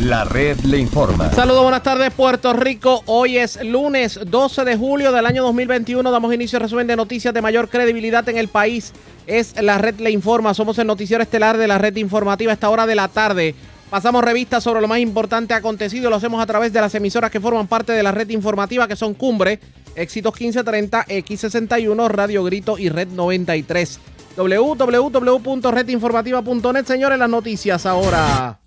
La red le informa. Saludos, buenas tardes Puerto Rico. Hoy es lunes 12 de julio del año 2021. Damos inicio al resumen de noticias de mayor credibilidad en el país. Es la red le informa. Somos el noticiero estelar de la red informativa a esta hora de la tarde. Pasamos revistas sobre lo más importante acontecido. Lo hacemos a través de las emisoras que forman parte de la red informativa, que son Cumbre, Éxitos 1530, X61, Radio Grito y Red 93. www.redinformativa.net. Señores, las noticias ahora.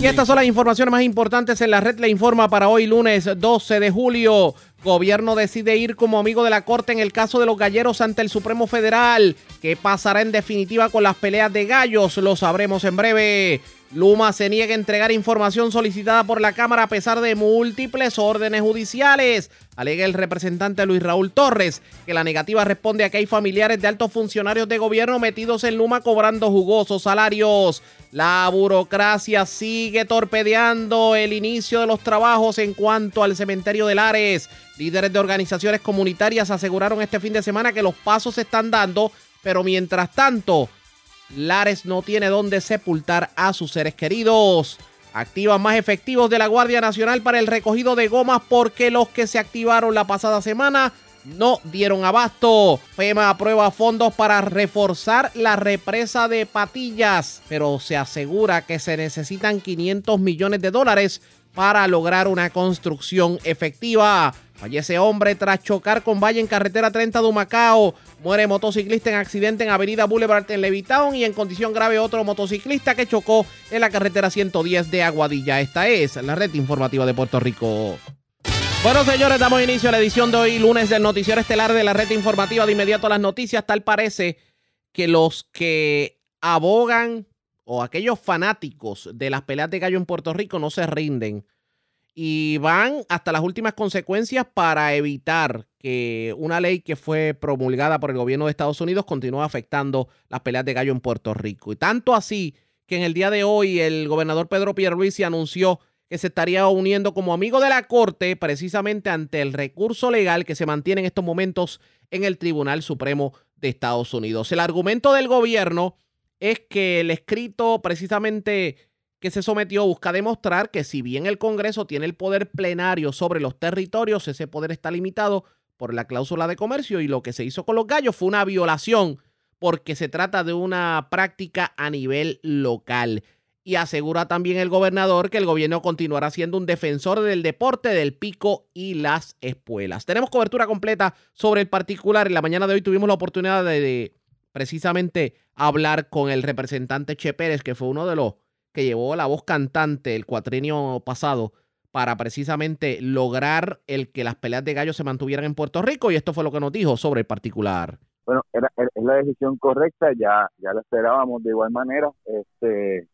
Y estas son las informaciones más importantes en la red le informa para hoy lunes 12 de julio. Gobierno decide ir como amigo de la Corte en el caso de los galleros ante el Supremo Federal. ¿Qué pasará en definitiva con las peleas de gallos? Lo sabremos en breve. Luma se niega a entregar información solicitada por la Cámara a pesar de múltiples órdenes judiciales. Alega el representante Luis Raúl Torres que la negativa responde a que hay familiares de altos funcionarios de gobierno metidos en Luma cobrando jugosos salarios. La burocracia sigue torpedeando el inicio de los trabajos en cuanto al cementerio de Lares. Líderes de organizaciones comunitarias aseguraron este fin de semana que los pasos se están dando, pero mientras tanto Lares no tiene dónde sepultar a sus seres queridos. Activan más efectivos de la Guardia Nacional para el recogido de gomas porque los que se activaron la pasada semana no dieron abasto. FEMA aprueba fondos para reforzar la represa de Patillas, pero se asegura que se necesitan 500 millones de dólares para lograr una construcción efectiva. Fallece hombre tras chocar con valle en carretera 30 de Humacao. Muere motociclista en accidente en Avenida Boulevard en Levitown y en condición grave otro motociclista que chocó en la carretera 110 de Aguadilla. Esta es la red informativa de Puerto Rico. Bueno, señores, damos inicio a la edición de hoy, lunes del noticiero estelar de la red informativa. De inmediato a las noticias, tal parece que los que abogan o aquellos fanáticos de las peleas de gallo en Puerto Rico no se rinden y van hasta las últimas consecuencias para evitar que una ley que fue promulgada por el gobierno de Estados Unidos continúe afectando las peleas de gallo en Puerto Rico. Y tanto así que en el día de hoy el gobernador Pedro Pierluisi anunció que se estaría uniendo como amigo de la Corte precisamente ante el recurso legal que se mantiene en estos momentos en el Tribunal Supremo de Estados Unidos. El argumento del gobierno es que el escrito precisamente que se sometió busca demostrar que si bien el Congreso tiene el poder plenario sobre los territorios, ese poder está limitado por la cláusula de comercio y lo que se hizo con los gallos fue una violación porque se trata de una práctica a nivel local. Y asegura también el gobernador que el gobierno continuará siendo un defensor del deporte del pico y las espuelas. Tenemos cobertura completa sobre el particular. En la mañana de hoy tuvimos la oportunidad de, de precisamente hablar con el representante Che Pérez, que fue uno de los que llevó la voz cantante el cuatrienio pasado para precisamente lograr el que las peleas de gallos se mantuvieran en Puerto Rico y esto fue lo que nos dijo sobre el particular. Bueno, era, es la decisión correcta, ya ya la esperábamos de igual manera. Este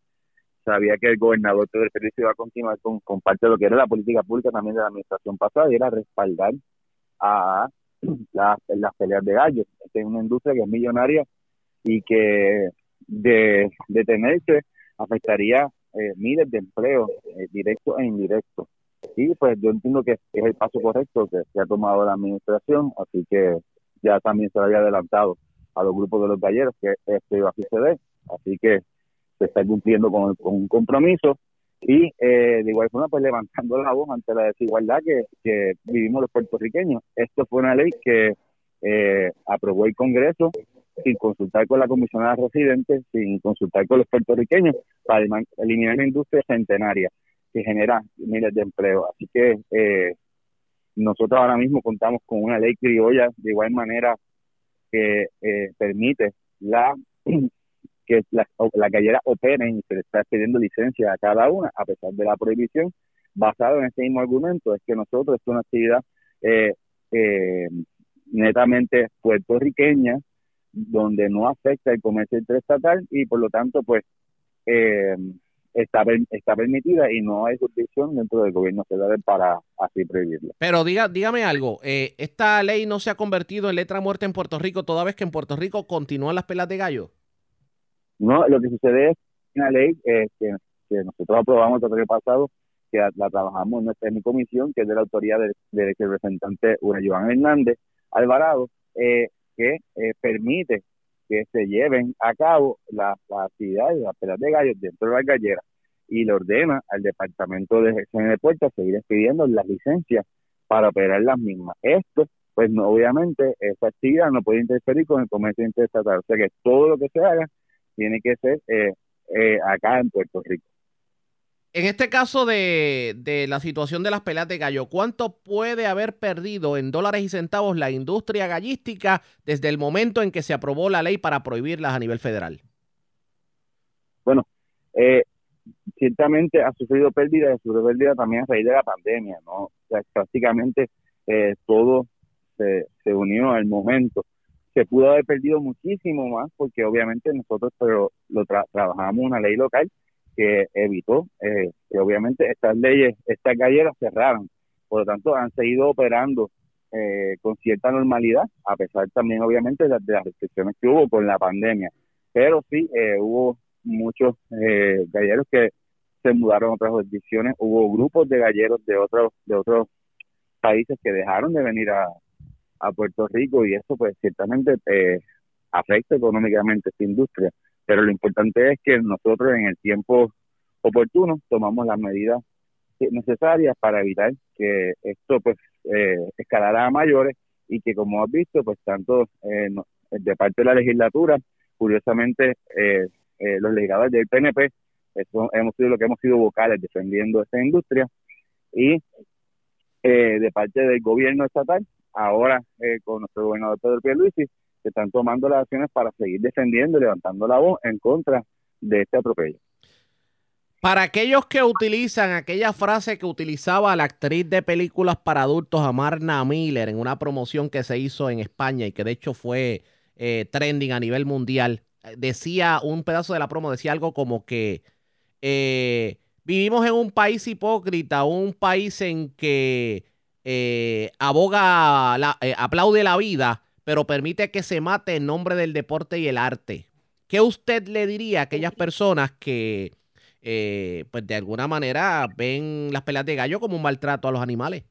sabía que el gobernador Pedro Pérez iba a continuar con, con parte de lo que era la política pública también de la administración pasada y era respaldar a las, las peleas de gallos. Es una industria que es millonaria y que de detenerse afectaría eh, miles de empleos eh, directos e indirectos. Y pues yo entiendo que es el paso correcto que se ha tomado la administración, así que ya también se había adelantado a los grupos de los galleros que esto iba a suceder, así que se está cumpliendo con, un compromiso y eh, de igual forma pues levantando la voz ante la desigualdad que, que vivimos los puertorriqueños. Esto fue una ley que eh, aprobó el Congreso sin consultar con la comisionada residente, sin consultar con los puertorriqueños, para eliminar la industria centenaria que genera miles de empleos. Así que eh, nosotros ahora mismo contamos con una ley criolla de igual manera que eh, permite la que la, la gallera operen y se le está pidiendo licencia a cada una, a pesar de la prohibición, basado en este mismo argumento, es que nosotros es una actividad eh, eh, netamente puertorriqueña, donde no afecta el comercio interestatal y por lo tanto pues eh, está, está permitida y no hay jurisdicción dentro del gobierno federal para así prohibirla. Pero diga, dígame algo, eh, ¿esta ley no se ha convertido en letra muerta en Puerto Rico toda vez que en Puerto Rico continúan las pelas de gallo? No, lo que sucede es una ley eh, que, nosotros aprobamos el año pasado, que la, trabajamos en nuestra comisión, que es de la autoría del, representante Ura Hernández Alvarado, eh, que eh, permite que se lleven a cabo las, actividades, las peleas de gallos dentro de las galleras y le ordena al Departamento de Gestión de Puertas seguir expidiendo las licencias para operar las mismas. Esto, pues no, obviamente, esa actividad no puede interferir con el comercio interestatal. O sea que todo lo que se haga tiene que ser eh, eh, acá en Puerto Rico. En este caso de, la situación de las peleas de gallo, ¿cuánto puede haber perdido en dólares y centavos la industria gallística desde el momento en que se aprobó la ley para prohibirlas a nivel federal? Bueno, eh, ciertamente ha sufrido pérdida, ha sufrido pérdida también a raíz de la pandemia, ¿no? O sea, prácticamente eh, todo se, unió al momento. Se pudo haber perdido muchísimo más porque obviamente nosotros pero lo trabajamos una ley local que evitó eh, que obviamente estas leyes, estas galleras cerraran. Por lo tanto, han seguido operando eh, con cierta normalidad, a pesar también obviamente de, las restricciones que hubo con la pandemia. Pero sí, eh, hubo muchos galleros que se mudaron a otras jurisdicciones, hubo grupos de galleros de otros, de otros países que dejaron de venir a, a Puerto Rico y eso pues ciertamente afecta económicamente esta industria pero lo importante es que nosotros en el tiempo oportuno tomamos las medidas necesarias para evitar que esto pues eh, escalara a mayores y que como has visto pues tanto eh, de parte de la legislatura curiosamente eh, eh los legisladores del PNP eso hemos sido lo que hemos sido vocales defendiendo esta industria y de parte del gobierno estatal ahora con nuestro gobernador Pedro Pierluisi que están tomando las acciones para seguir defendiendo y levantando la voz en contra de este atropello. Para aquellos que utilizan aquella frase que utilizaba la actriz de películas para adultos Amarna Miller en una promoción que se hizo en España y que de hecho fue eh, trending a nivel mundial, decía un pedazo de la promo, decía algo como que eh, vivimos en un país hipócrita, un país en que eh, aboga, la, aplaude la vida, pero permite que se mate en nombre del deporte y el arte. ¿Qué usted le diría a aquellas personas que, eh, pues de alguna manera, ven las peleas de gallo como un maltrato a los animales?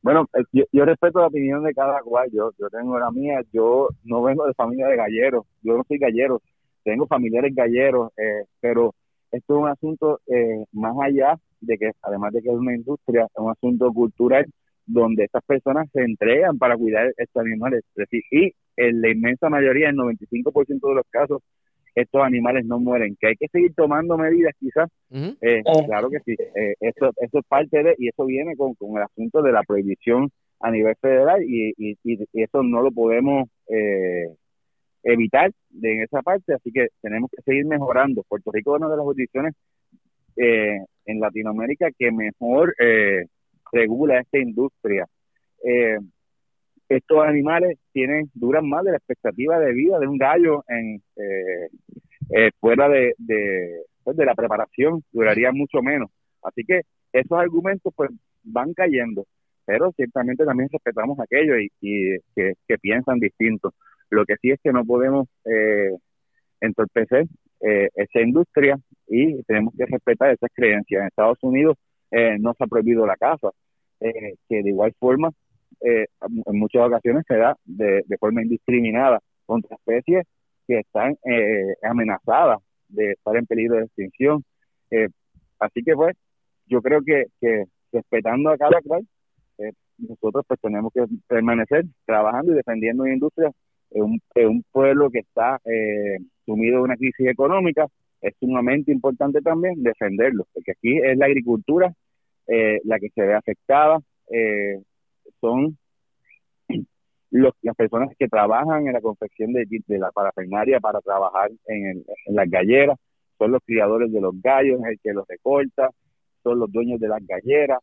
Bueno, eh, yo, respeto la opinión de cada cual. Yo, yo tengo la mía. Yo no vengo de familia de galleros. Yo no soy gallero. Tengo familiares galleros, eh, pero esto es un asunto más allá de que, además de que es una industria, es un asunto cultural donde estas personas se entregan para cuidar estos animales. Y en la inmensa mayoría, el 95% de los casos, estos animales no mueren. Que hay que seguir tomando medidas, quizás. Eh, claro que sí. Eh, eso, eso es parte de, y eso viene con, con el asunto de la prohibición a nivel federal, y, y, y eso no lo podemos eh, evitar de en esa parte. Así que tenemos que seguir mejorando. Puerto Rico es una de las jurisdicciones en Latinoamérica que mejor. Eh, regula esta industria. Eh, estos animales tienen duran más de la expectativa de vida de un gallo en eh, eh, fuera de, pues, de, la preparación duraría mucho menos. Así que esos argumentos pues van cayendo pero ciertamente también respetamos aquellos y, que, que, piensan distinto. Lo que sí es que no podemos entorpecer esa industria y tenemos que respetar esas creencias. En Estados Unidos no se ha prohibido la caza eh, que de igual forma eh, en muchas ocasiones se da de, forma indiscriminada contra especies que están eh, amenazadas de estar en peligro de extinción. así que pues yo creo que, que respetando a cada cual, nosotros pues tenemos que permanecer trabajando y defendiendo una industria un, un pueblo que está sumido en una crisis económica, es sumamente importante también defenderlo, porque aquí es la agricultura eh, la que se ve afectada eh, son los, las personas que trabajan en la confección de, la parafernaria para trabajar en, las galleras, son los criadores de los gallos, el que los recorta, son los dueños de las galleras.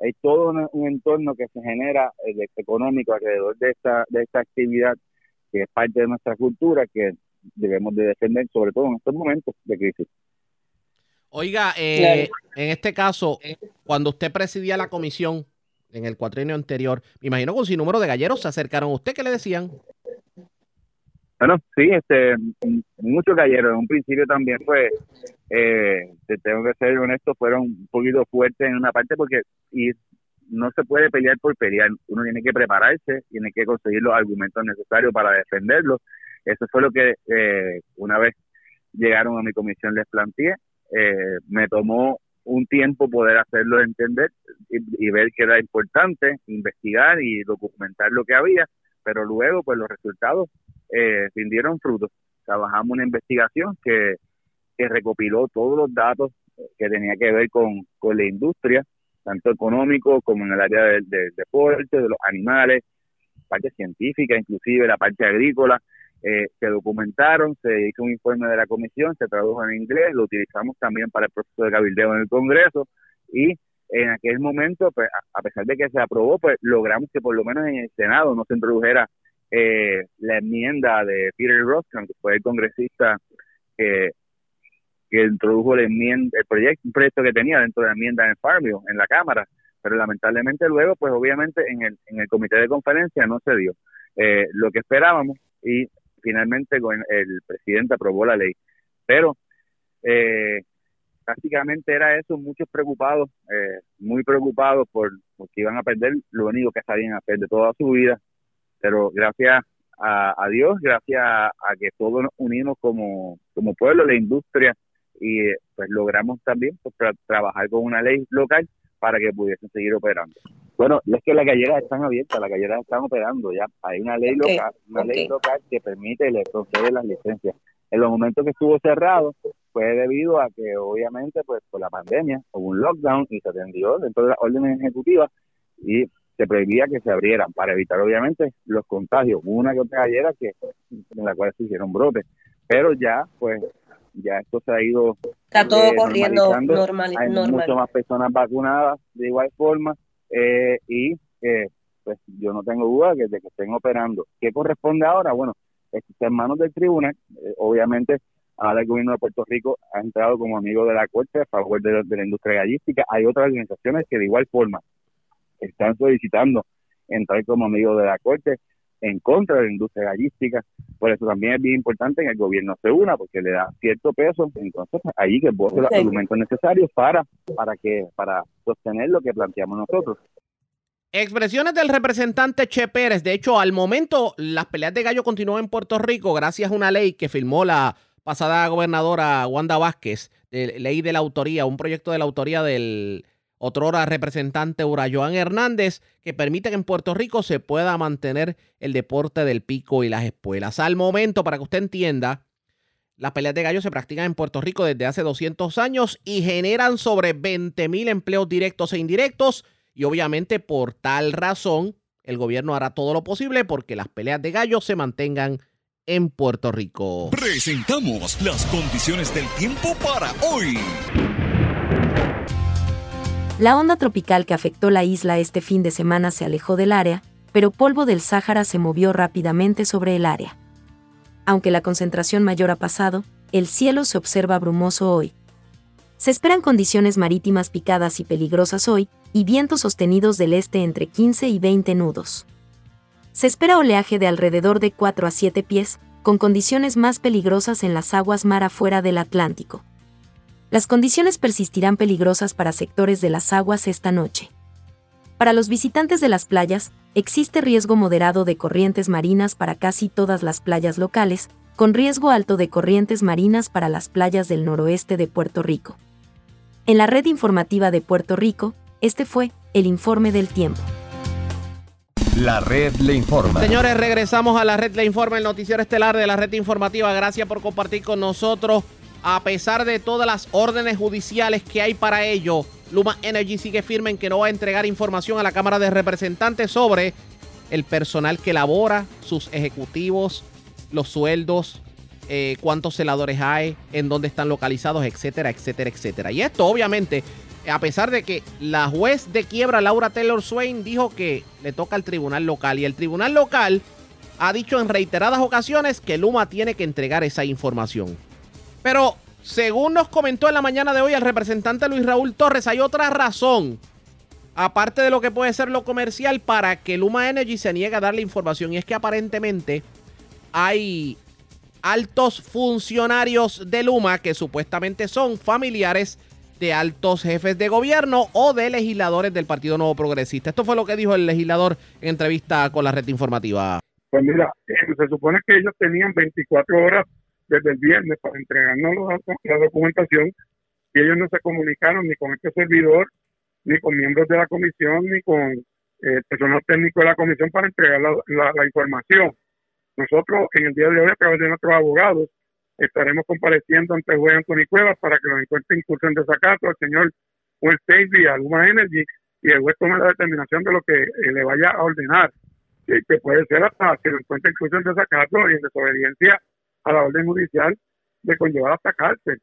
Hay todo un, entorno que se genera eh, económico alrededor de esta, de esta actividad que es parte de nuestra cultura que debemos de defender, sobre todo en estos momentos de crisis. Oiga, eh, en este caso, cuando usted presidía la comisión en el cuatrienio anterior, me imagino que un sinnúmero de galleros se acercaron a usted. ¿Qué le decían? Bueno, sí, este, muchos galleros. En un principio también, pues, eh, tengo que ser honesto, fueron un poquito fuertes en una parte porque y no se puede pelear por pelear, uno tiene que prepararse, tiene que conseguir los argumentos necesarios para defenderlo. Eso fue lo que eh, una vez llegaron a mi comisión les planteé. Eh, me tomó un tiempo poder hacerlo entender y, ver que era importante investigar y documentar lo que había, pero luego pues los resultados eh, rindieron frutos. Trabajamos una investigación que, que recopiló todos los datos que tenía que ver con, con la industria, tanto económico como en el área del, deporte, de los animales, parte científica, inclusive la parte agrícola, eh, se documentaron, se hizo un informe de la comisión, se tradujo en inglés, lo utilizamos también para el proceso de cabildeo en el Congreso y en aquel momento, pues, a pesar de que se aprobó, pues logramos que por lo menos en el Senado no se introdujera eh, la enmienda de Peter Ross, que fue el congresista que, introdujo la enmienda, el proyecto, un proyecto que tenía dentro de la enmienda en Farmville, en la Cámara, pero lamentablemente luego, pues obviamente en el, en el comité de conferencia no se dio eh, lo que esperábamos y finalmente el presidente aprobó la ley. Pero eh, prácticamente era eso, muchos preocupados, eh, muy preocupados por porque iban a perder lo único que sabían hacer de toda su vida. Pero gracias a, Dios, gracias a, que todos nos unimos como, pueblo, la industria, y pues logramos también pues, trabajar con una ley local para que pudiesen seguir operando. Bueno, es que las galleras están abiertas, las galleras están operando ya. Hay una ley local, una ley local que permite le concede las licencias. En los momentos que estuvo cerrado fue debido a que obviamente pues por la pandemia hubo un lockdown y se atendió dentro de las órdenes ejecutivas y se prohibía que se abrieran para evitar obviamente los contagios. Hubo una que otra gallera que en la cual se hicieron brotes, pero ya pues ya esto se ha ido está todo eh, corriendo normal, hay mucho más personas vacunadas de igual forma eh, y eh, pues yo no tengo duda de que estén operando. Qué corresponde ahora bueno está en manos del tribunal. Obviamente ahora el gobierno de Puerto Rico ha entrado como amigo de la corte a favor de, de la industria gallística. Hay otras organizaciones que de igual forma están solicitando entrar como amigo de la corte en contra de la industria gallística. Por eso también es bien importante que el gobierno se una, porque le da cierto peso. Entonces, ahí que vote los argumentos necesarios para, para, que, para sostener lo que planteamos nosotros. Expresiones del representante Che Pérez. De hecho, al momento, las peleas de gallo continúan en Puerto Rico gracias a una ley que firmó la pasada gobernadora Wanda Vázquez, de ley de la autoría, un proyecto de la autoría del otrora representante Urayoan Hernández, que permite que en Puerto Rico se pueda mantener el deporte del pico y las espuelas. Al momento, para que usted entienda, las peleas de gallo se practican en Puerto Rico desde hace 200 años y generan sobre 20 mil empleos directos e indirectos. Y obviamente por tal razón, el gobierno hará todo lo posible porque las peleas de gallo se mantengan en Puerto Rico. Presentamos las condiciones del tiempo para hoy. La onda tropical que afectó la isla este fin de semana se alejó del área, pero polvo del Sáhara se movió rápidamente sobre el área. Aunque la concentración mayor ha pasado, el cielo se observa brumoso hoy. Se esperan condiciones marítimas picadas y peligrosas hoy, y vientos sostenidos del este entre 15 y 20 nudos. Se espera oleaje de alrededor de 4 a 7 pies, con condiciones más peligrosas en las aguas mar afuera del Atlántico. Las condiciones persistirán peligrosas para sectores de las aguas esta noche. Para los visitantes de las playas, existe riesgo moderado de corrientes marinas para casi todas las playas locales, con riesgo alto de corrientes marinas para las playas del noroeste de Puerto Rico. En la red informativa de Puerto Rico, este fue el informe del tiempo. La red le informa. Señores, regresamos a la red le informa, el noticiero estelar de la red informativa. Gracias por compartir con nosotros. A pesar de todas las órdenes judiciales que hay para ello, Luma Energy sigue firme en que no va a entregar información a la Cámara de Representantes sobre el personal que labora, sus ejecutivos, los sueldos, eh, cuántos celadores hay, en dónde están localizados, etcétera, etcétera, etcétera. Y esto obviamente, a pesar de que la juez de quiebra, Laura Taylor Swain, dijo que le toca al tribunal local y el tribunal local ha dicho en reiteradas ocasiones que Luma tiene que entregar esa información. Pero según nos comentó en la mañana de hoy el representante Luis Raúl Torres, hay otra razón, aparte de lo que puede ser lo comercial, para que Luma Energy se niegue a darle información. Y es que aparentemente hay altos funcionarios de Luma que supuestamente son familiares de altos jefes de gobierno o de legisladores del Partido Nuevo Progresista. Esto fue lo que dijo el legislador en entrevista con la red informativa. Pues mira, se supone que ellos tenían 24 horas desde el viernes para entregarnos la documentación y ellos no se comunicaron ni con este servidor, ni con miembros de la comisión, ni con eh, personal técnico de la comisión para entregar la, información. Nosotros en el día de hoy, a través de nuestros abogados, estaremos compareciendo ante el juez Anthony Cuevas para que nos encuentre incurso en desacato al señor Juan y a Luma Energy y el juez tome la determinación de lo que eh, le vaya a ordenar, que puede ser hasta que lo encuentre incluso en desacato y en desobediencia a la orden judicial de conllevar hasta cárcel.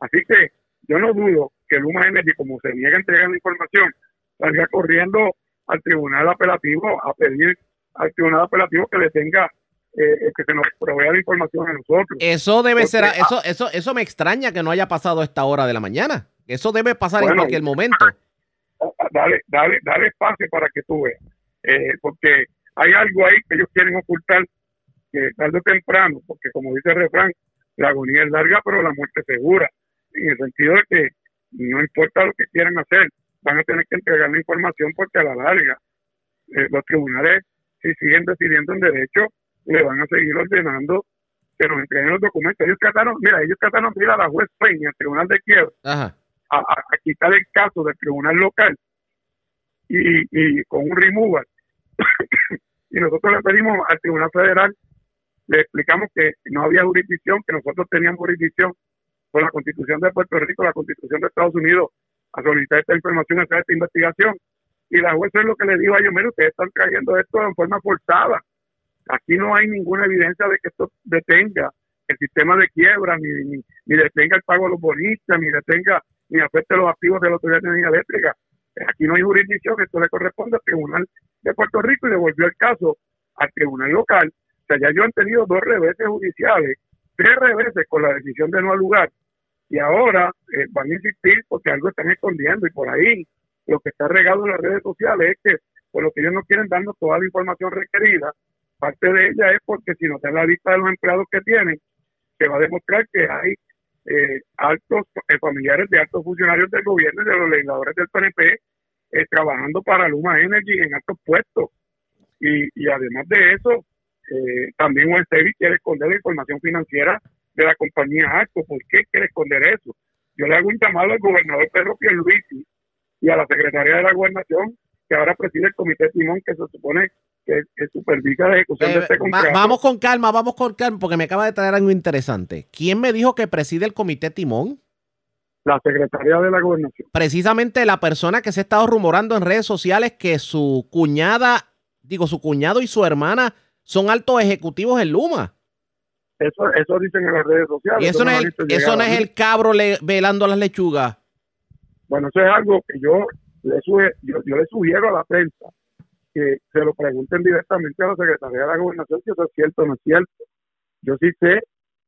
Así que yo no dudo que Luma Energy, como se niega a entregar la información, salga corriendo al tribunal apelativo a pedir al tribunal apelativo que le tenga eh, que se nos provea la información a nosotros. Eso debe ser, ah, eso, eso, eso me extraña que no haya pasado a esta hora de la mañana. Eso debe pasar en cualquier momento. Dale, dale, dale espacio para que tú veas. Eh, porque hay algo ahí que ellos quieren ocultar que tarde o temprano, porque como dice el refrán, la agonía es larga, pero la muerte segura. En el sentido de que no importa lo que quieran hacer, van a tener que entregar la información porque a la larga eh, los tribunales, si siguen decidiendo en derecho, le van a seguir ordenando que nos entreguen los documentos. Ellos trataron, mira, ellos trataron de ir a la juez Peña, al tribunal de quiebra, a, quitar el caso del tribunal local y, y con un removal. y nosotros le pedimos al tribunal federal, le explicamos que no había jurisdicción, que nosotros teníamos jurisdicción por la constitución de Puerto Rico, la constitución de Estados Unidos, a solicitar esta información, hacer esta investigación. Y la jueza es lo que le dijo a ellos, mire, ustedes están trayendo esto en forma forzada. Aquí no hay ninguna evidencia de que esto detenga el sistema de quiebra, ni, ni, detenga el pago a los bonistas, ni detenga, ni afecte los activos de la Autoridad de Energía Eléctrica. Aquí no hay jurisdicción, esto le corresponde al Tribunal de Puerto Rico y devolvió el caso al Tribunal Local. Ya yo han tenido dos reveses judiciales, tres reveses con la decisión de no lugar y ahora eh, van a insistir porque algo están escondiendo y por ahí lo que está regado en las redes sociales es que por lo que ellos no quieren darnos toda la información requerida, parte de ella es porque si no está la lista de los empleados que tienen, se va a demostrar que hay eh, altos eh, familiares de altos funcionarios del gobierno y de los legisladores del PNP trabajando para Luma Energy en altos puestos. Y, y además de eso, también Western quiere esconder la información financiera de la compañía ARCO. ¿Por qué quiere esconder eso? Yo le hago un llamado al gobernador Pedro Pierluisi y a la Secretaría de la Gobernación, que ahora preside el Comité Timón, que se supone que, supervisa la ejecución de este contrato. vamos con calma, vamos con calma, porque me acaba de traer algo interesante. ¿Quién me dijo que preside el Comité Timón? La Secretaría de la Gobernación. Precisamente la persona que se ha estado rumorando en redes sociales que su cuñada, digo, su cuñado y su hermana son altos ejecutivos en Luma. Eso, eso dicen en las redes sociales. Y eso, no, es, el, eso no es el cabro velando las lechugas. Bueno, eso es algo que yo le, yo, le sugiero a la prensa que se lo pregunten directamente a la Secretaría de la Gobernación si eso es cierto o no es cierto. Yo sí sé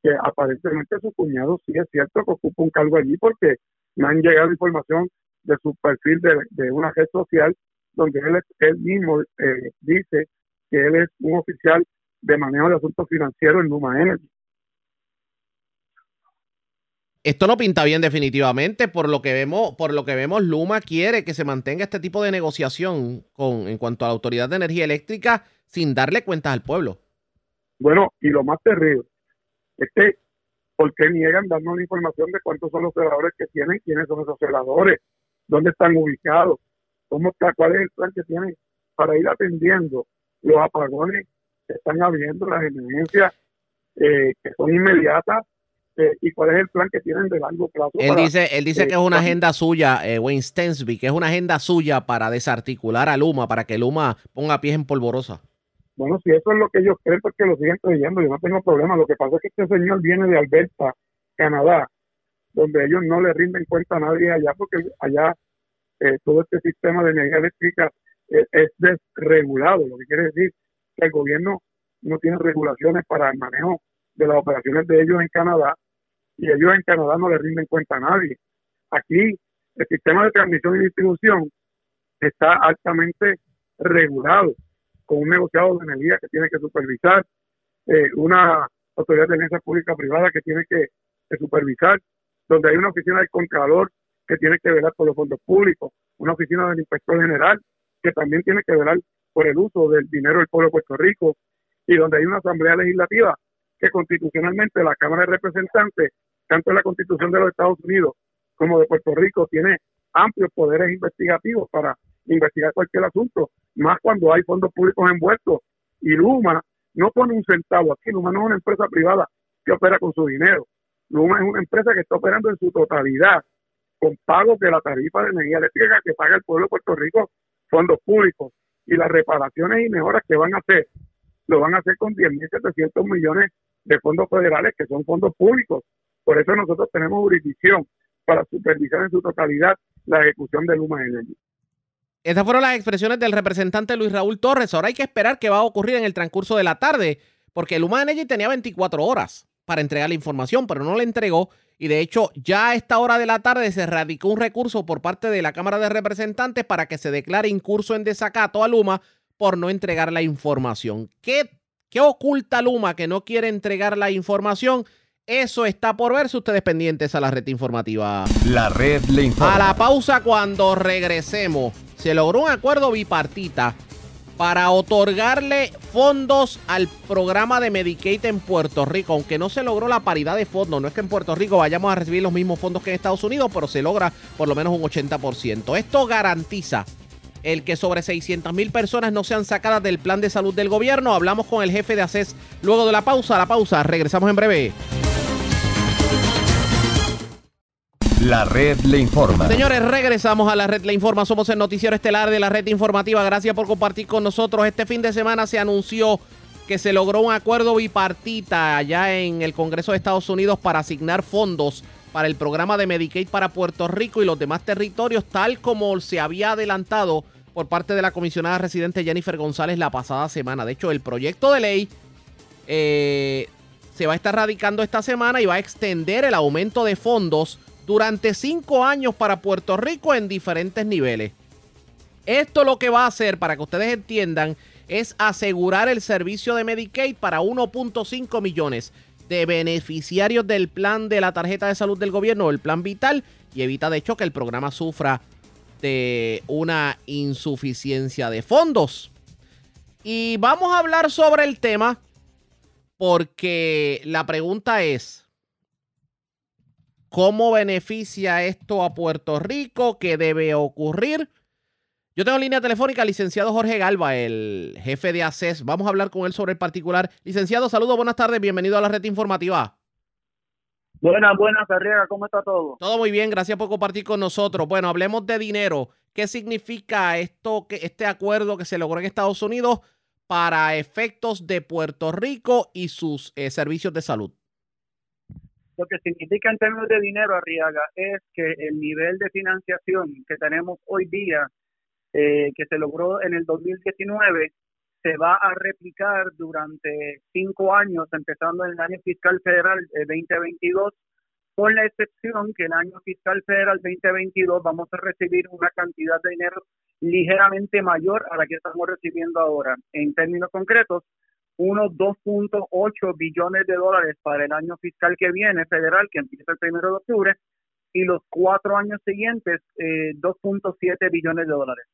que aparentemente su cuñado sí es cierto que ocupa un cargo allí porque me han llegado información de su perfil de, una red social donde él, él mismo eh, dice que él es un oficial de manejo de asuntos financieros en Luma Energy. Esto no pinta bien definitivamente, por lo que vemos, por lo que vemos, Luma quiere que se mantenga este tipo de negociación con en cuanto a la Autoridad de Energía Eléctrica sin darle cuentas al pueblo. Bueno, y lo más terrible es que ¿por qué niegan darnos la información de cuántos son los celadores que tienen, quiénes son esos celadores, dónde están ubicados, cómo está, cuál es el plan que tienen para ir atendiendo los apagones están habiendo, las emergencias eh, que son inmediatas eh, y cuál es el plan que tienen de largo plazo. Él dice, él dice que es una agenda suya, eh, Wayne Stensby, que es una agenda suya para desarticular a Luma, para que Luma ponga pies en polvorosa. Bueno, si eso es lo que ellos creen, pues que lo siguen creyendo, yo no tengo problema. Lo que pasa es que este señor viene de Alberta, Canadá, donde ellos no le rinden cuenta a nadie allá, porque allá todo este sistema de energía eléctrica es desregulado, lo que quiere decir que el gobierno no tiene regulaciones para el manejo de las operaciones de ellos en Canadá y ellos en Canadá no le rinden cuenta a nadie. Aquí el sistema de transmisión y distribución está altamente regulado con un negociado de energía que tiene que supervisar, eh, una autoridad de energía pública privada que tiene que, supervisar, donde hay una oficina del Contralor que tiene que velar por los fondos públicos, una oficina del inspector general que también tiene que velar por el uso del dinero del pueblo de Puerto Rico y donde hay una asamblea legislativa que constitucionalmente la Cámara de Representantes, tanto en la Constitución de los Estados Unidos como de Puerto Rico, tiene amplios poderes investigativos para investigar cualquier asunto, más cuando hay fondos públicos envueltos. Y Luma no pone un centavo aquí, Luma no es una empresa privada que opera con su dinero. Luma es una empresa que está operando en su totalidad con pagos de la tarifa de energía eléctrica que paga el pueblo de Puerto Rico, fondos públicos y las reparaciones y mejoras que van a hacer, lo van a hacer con 10.700 millones de fondos federales que son fondos públicos. Por eso nosotros tenemos jurisdicción para supervisar en su totalidad la ejecución de Luma Energy. Estas fueron las expresiones del representante Luis Raúl Torres. Ahora hay que esperar qué va a ocurrir en el transcurso de la tarde, porque Luma Energy tenía 24 horas para entregar la información, pero no la entregó. Y de hecho, ya a esta hora de la tarde se radicó un recurso por parte de la Cámara de Representantes para que se declare incurso en desacato a Luma por no entregar la información. ¿Qué, qué oculta Luma que no quiere entregar la información? Eso está por verse. Ustedes pendientes a la red informativa. La red le informa. A la pausa cuando regresemos. Se logró un acuerdo bipartita para otorgarle fondos al programa de Medicaid en Puerto Rico, aunque no se logró la paridad de fondos. No es que en Puerto Rico vayamos a recibir los mismos fondos que en Estados Unidos, pero se logra por lo menos un 80%. Esto garantiza el que sobre 600 mil personas no sean sacadas del plan de salud del gobierno. Hablamos con el jefe de ACES luego de la pausa. La pausa, regresamos en breve. La red le informa. Señores, regresamos a la red le informa. Somos el noticiero estelar de la red informativa. Gracias por compartir con nosotros. Este fin de semana se anunció que se logró un acuerdo bipartita allá en el Congreso de Estados Unidos para asignar fondos para el programa de Medicaid para Puerto Rico y los demás territorios, tal como se había adelantado por parte de la comisionada residente Jennifer González la pasada semana. De hecho, el proyecto de ley eh, se va a estar radicando esta semana y va a extender el aumento de fondos durante cinco años para Puerto Rico en diferentes niveles. Esto lo que va a hacer, para que ustedes entiendan, es asegurar el servicio de Medicaid para 1.5 millones de beneficiarios del plan de la tarjeta de salud del gobierno, el plan vital, y evita de hecho que el programa sufra de una insuficiencia de fondos. Y vamos a hablar sobre el tema porque la pregunta es, ¿Cómo beneficia esto a Puerto Rico? ¿Qué debe ocurrir? Yo tengo línea telefónica al licenciado Jorge Galva, el jefe de ACES. Vamos a hablar con él sobre el particular. Licenciado, saludos, buenas tardes, bienvenido a la red informativa. Buenas, buenas, Arriaga, ¿cómo está todo? Todo muy bien, gracias por compartir con nosotros. Bueno, hablemos de dinero. ¿Qué significa esto, que este acuerdo que se logró en Estados Unidos para efectos de Puerto Rico y sus eh, servicios de salud? Lo que significa en términos de dinero, Arriaga, es que el nivel de financiación que tenemos hoy día, eh, que se logró en el 2019, se va a replicar durante cinco años, empezando en el año fiscal federal 2022, eh, con la excepción que el año fiscal federal 2022 vamos a recibir una cantidad de dinero ligeramente mayor a la que estamos recibiendo ahora. En términos concretos, unos 2.8 billones de dólares para el año fiscal que viene, federal, que empieza el primero de octubre, y los cuatro años siguientes, eh, 2.7 billones de dólares.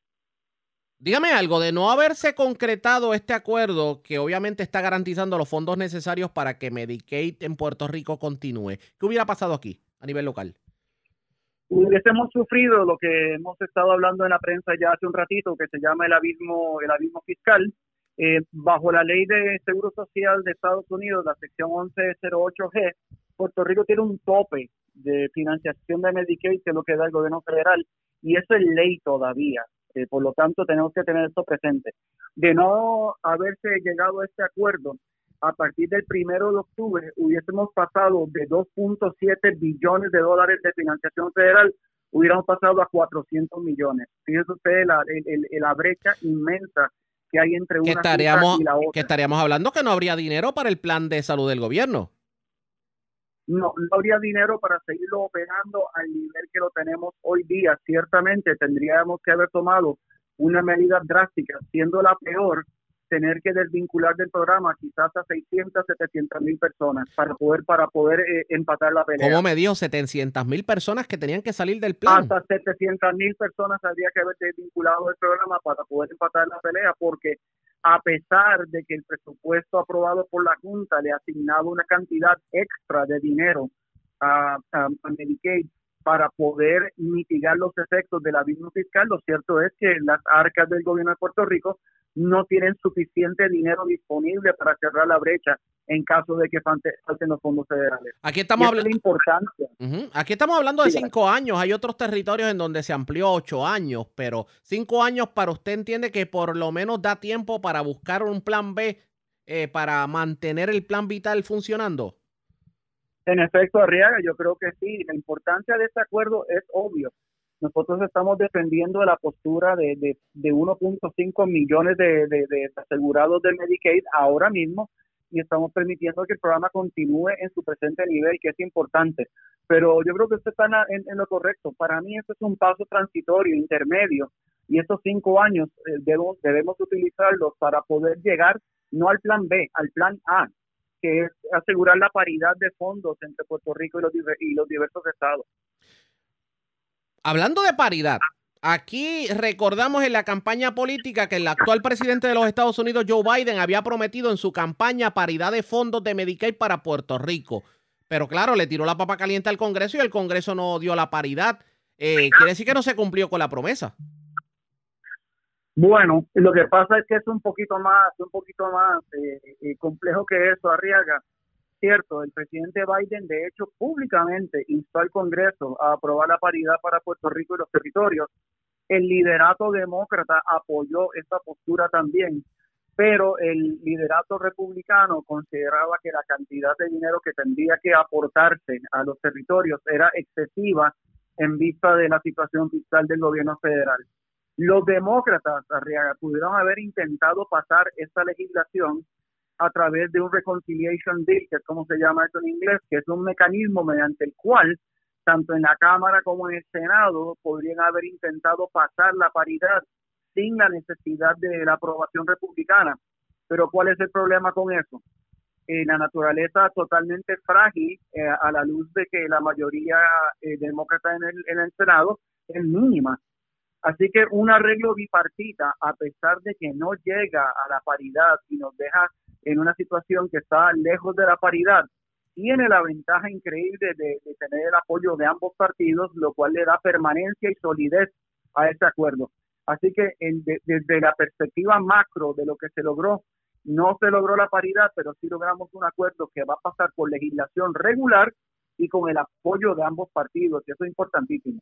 Dígame algo, de no haberse concretado este acuerdo, que obviamente está garantizando los fondos necesarios para que Medicaid en Puerto Rico continúe, ¿qué hubiera pasado aquí a nivel local? Hubiésemos sufrido lo que hemos estado hablando en la prensa ya hace un ratito, que se llama el abismo, el abismo fiscal, eh, bajo la ley de Seguro Social de Estados Unidos, la sección 1108G, Puerto Rico tiene un tope de financiación de Medicaid, que es lo que da el gobierno federal, y eso es ley todavía. Eh, por lo tanto, tenemos que tener esto presente. De no haberse llegado a este acuerdo, a partir del primero de octubre hubiésemos pasado de 2.7 billones de dólares de financiación federal, hubiéramos pasado a 400 millones. Fíjese usted la, la brecha inmensa que hay entre una estaríamos, y la otra. Que estaríamos hablando que no habría dinero para el plan de salud del gobierno. No, no habría dinero para seguirlo operando al nivel que lo tenemos hoy día. Ciertamente tendríamos que haber tomado una medida drástica, siendo la peor tener que desvincular del programa quizás a 600, 700 mil personas para poder para poder eh, empatar la pelea. ¿Cómo me dio 700 mil personas que tenían que salir del plan? Hasta 700 mil personas habría que haber desvinculado del programa para poder empatar la pelea porque a pesar de que el presupuesto aprobado por la Junta le ha asignado una cantidad extra de dinero a, a Medicaid para poder mitigar los efectos del abismo fiscal, lo cierto es que las arcas del gobierno de Puerto Rico no tienen suficiente dinero disponible para cerrar la brecha en caso de que falten los fondos federales. Aquí estamos hablando de importancia. Aquí estamos hablando de cinco años. Hay otros territorios en donde se amplió ocho años, pero cinco años para usted entiende que por lo menos da tiempo para buscar un plan B eh, para mantener el plan vital funcionando. En efecto, Arriaga, yo creo que sí. La importancia de este acuerdo es obvio. Nosotros estamos defendiendo la postura de, de, de 1.5 millones de, de, asegurados de Medicaid ahora mismo y estamos permitiendo que el programa continúe en su presente nivel, que es importante. Pero yo creo que usted está en, lo correcto. Para mí esto es un paso transitorio, intermedio, y estos cinco años eh, debemos, debemos utilizarlos para poder llegar no al plan B, al plan A, que es asegurar la paridad de fondos entre Puerto Rico y los, y los diversos estados. Hablando de paridad, aquí recordamos en la campaña política que el actual presidente de los Estados Unidos, Joe Biden, había prometido en su campaña paridad de fondos de Medicaid para Puerto Rico. Pero claro, le tiró la papa caliente al Congreso y el Congreso no dio la paridad. Eh, quiere decir que no se cumplió con la promesa. Bueno, lo que pasa es que es un poquito más, un poquito más eh, eh, complejo que eso, Arriaga. Cierto, el presidente Biden, de hecho, públicamente instó al Congreso a aprobar la paridad para Puerto Rico y los territorios. El liderato demócrata apoyó esta postura también, pero el liderato republicano consideraba que la cantidad de dinero que tendría que aportarse a los territorios era excesiva en vista de la situación fiscal del gobierno federal. Los demócratas, Arriaga, pudieron haber intentado pasar esta legislación a través de un reconciliation bill, que es como se llama esto en inglés, que es un mecanismo mediante el cual tanto en la Cámara como en el Senado podrían haber intentado pasar la paridad sin la necesidad de la aprobación republicana. Pero ¿cuál es el problema con eso? Eh, la naturaleza totalmente frágil eh, a la luz de que la mayoría eh, demócrata en el, en el Senado es mínima. Así que un arreglo bipartita, a pesar de que no llega a la paridad y nos deja en una situación que está lejos de la paridad, tiene la ventaja increíble de, tener el apoyo de ambos partidos, lo cual le da permanencia y solidez a ese acuerdo. Así que desde la perspectiva macro de lo que se logró, no se logró la paridad, pero sí logramos un acuerdo que va a pasar por legislación regular y con el apoyo de ambos partidos, y eso es importantísimo.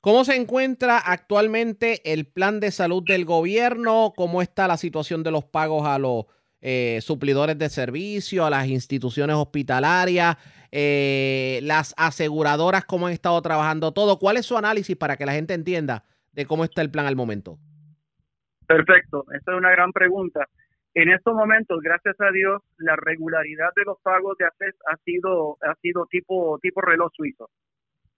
¿Cómo se encuentra actualmente el plan de salud del gobierno? ¿Cómo está la situación de los pagos a los eh, suplidores de servicio, a las instituciones hospitalarias, eh, las aseguradoras, cómo han estado trabajando todo? ¿Cuál es su análisis para que la gente entienda de cómo está el plan al momento? Perfecto, esta es una gran pregunta. En estos momentos, gracias a Dios, la regularidad de los pagos de ACES ha sido, ha sido tipo, tipo reloj suizo.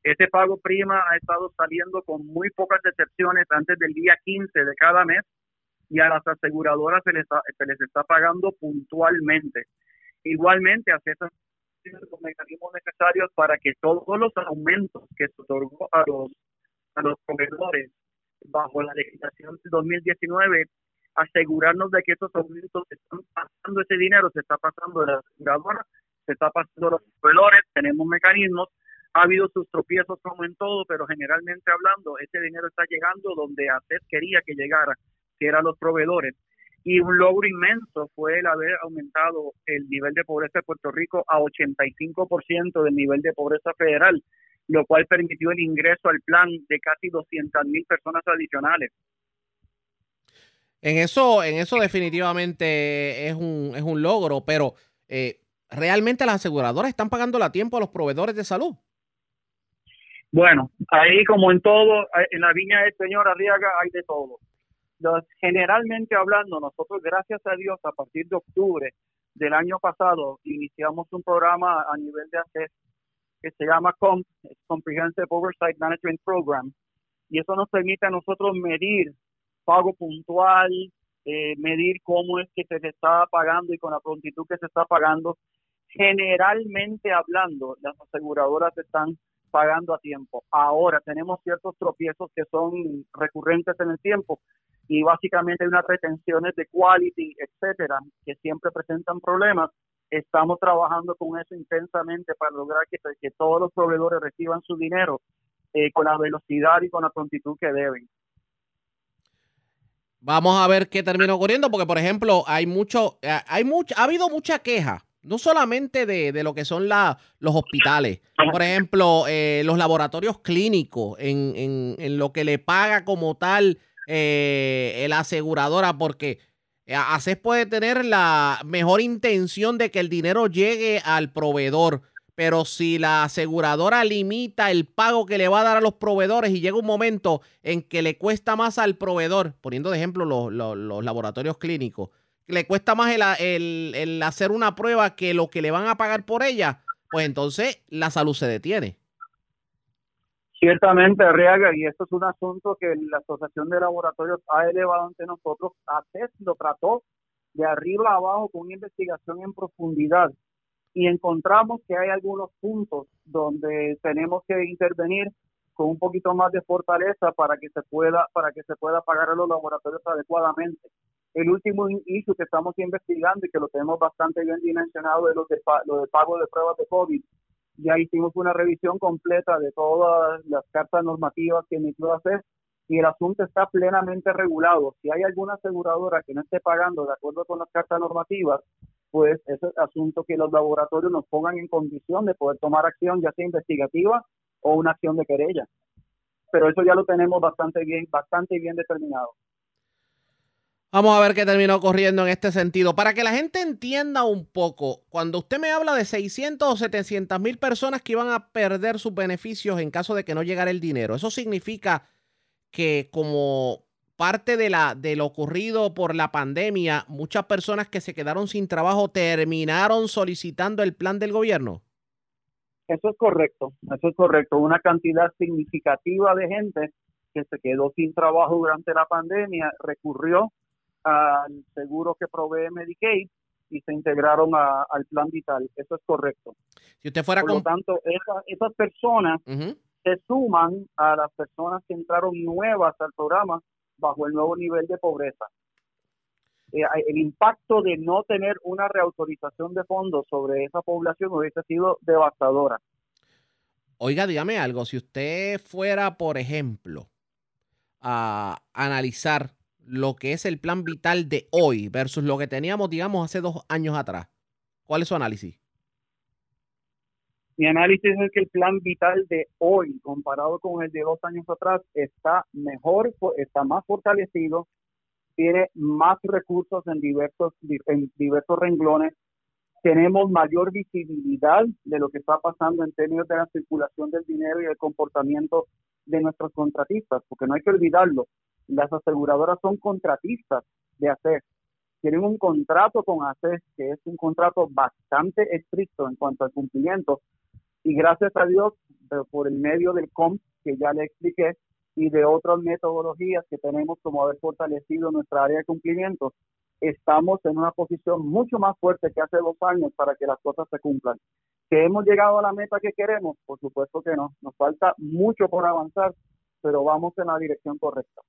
Este pago prima ha estado saliendo con muy pocas excepciones antes del día 15 de cada mes y a las aseguradoras se les, se les está pagando puntualmente. Igualmente, ACES los mecanismos necesarios para que todos los aumentos que se otorgó a los, a los proveedores bajo la legislación de 2019 asegurarnos de que esos aumentos están pasando ese dinero, se está pasando de la aseguradora, se está pasando los proveedores, tenemos mecanismos, ha habido sus tropiezos como en todo, pero generalmente hablando, ese dinero está llegando donde ACES quería que llegara, que eran los proveedores. Y un logro inmenso fue el haber aumentado el nivel de pobreza de Puerto Rico a 85% del nivel de pobreza federal, lo cual permitió el ingreso al plan de casi 200 mil personas adicionales. En eso, en eso definitivamente es un, es un logro, pero eh, ¿realmente las aseguradoras están pagando a tiempo a los proveedores de salud? Bueno, ahí como en todo, en la viña del señor Arriaga hay de todo. generalmente hablando, nosotros gracias a Dios a partir de octubre del año pasado iniciamos un programa a nivel de ACES que se llama COMP, Comprehensive Oversight Management Program, y eso nos permite a nosotros medir pago puntual, eh, medir cómo es que se está pagando y con la prontitud que se está pagando. Generalmente hablando, las aseguradoras están pagando a tiempo. Ahora tenemos ciertos tropiezos que son recurrentes en el tiempo y básicamente hay unas retenciones de quality, etcétera, que siempre presentan problemas. Estamos trabajando con eso intensamente para lograr que, todos los proveedores reciban su dinero eh, con la velocidad y con la prontitud que deben. Vamos a ver qué termina ocurriendo, porque por ejemplo, hay mucho, eh, hay mucho, ha habido mucha queja, no solamente de, lo que son la, los hospitales, por ejemplo, eh, los laboratorios clínicos, en, en, lo que le paga como tal eh, la aseguradora, porque ACES puede tener la mejor intención de que el dinero llegue al proveedor, pero si la aseguradora limita el pago que le va a dar a los proveedores y llega un momento en que le cuesta más al proveedor, poniendo de ejemplo los, laboratorios clínicos, le cuesta más el, hacer una prueba que lo que le van a pagar por ella, pues entonces la salud se detiene. Ciertamente, Arriaga, y esto es un asunto que la Asociación de Laboratorios ha elevado ante nosotros. ACES lo trató de arriba a abajo con una investigación en profundidad y encontramos que hay algunos puntos donde tenemos que intervenir con un poquito más de fortaleza para que se pueda para que se pueda pagar a los laboratorios adecuadamente. El último issue que estamos investigando y que lo tenemos bastante bien dimensionado es lo de, lo de pago de pruebas de COVID. Ya hicimos una revisión completa de todas las cartas normativas que emitió hacer y el asunto está plenamente regulado. Si hay alguna aseguradora que no esté pagando de acuerdo con las cartas normativas, pues ese asunto que los laboratorios nos pongan en condición de poder tomar acción, ya sea investigativa o una acción de querella. Pero eso ya lo tenemos bastante bien, bastante bien determinado. Vamos a ver qué terminó ocurriendo en este sentido. Para que la gente entienda un poco, cuando usted me habla de 600 o 700 mil personas que iban a perder sus beneficios en caso de que no llegara el dinero, eso significa que como parte de, la, de lo ocurrido por la pandemia, muchas personas que se quedaron sin trabajo terminaron solicitando el plan del gobierno? Eso es correcto, eso es correcto. Una cantidad significativa de gente que se quedó sin trabajo durante la pandemia recurrió al seguro que provee Medicaid y se integraron al plan vital. Eso es correcto. Si usted fuera Por lo tanto, esas personas se suman a las personas que entraron nuevas al programa bajo el nuevo nivel de pobreza. Eh, el impacto de no tener una reautorización de fondos sobre esa población hubiese sido devastadora. Oiga, dígame algo, si usted fuera, por ejemplo, a analizar lo que es el plan vital de hoy versus lo que teníamos, digamos, hace dos años atrás, ¿cuál es su análisis? Mi análisis es que el plan vital de hoy, comparado con el de dos años atrás, está mejor, está más fortalecido, tiene más recursos en diversos, en diversos renglones, tenemos mayor visibilidad de lo que está pasando en términos de la circulación del dinero y el comportamiento de nuestros contratistas, porque no hay que olvidarlo, las aseguradoras son contratistas de ACES, tienen un contrato con ACES que es un contrato bastante estricto en cuanto al cumplimiento y gracias a Dios, por el medio del COM, que ya le expliqué, y de otras metodologías que tenemos como haber fortalecido nuestra área de cumplimiento, estamos en una posición mucho más fuerte que hace dos años para que las cosas se cumplan. ¿Que hemos llegado a la meta que queremos? Por supuesto que no. Nos falta mucho por avanzar, pero vamos en la dirección correcta.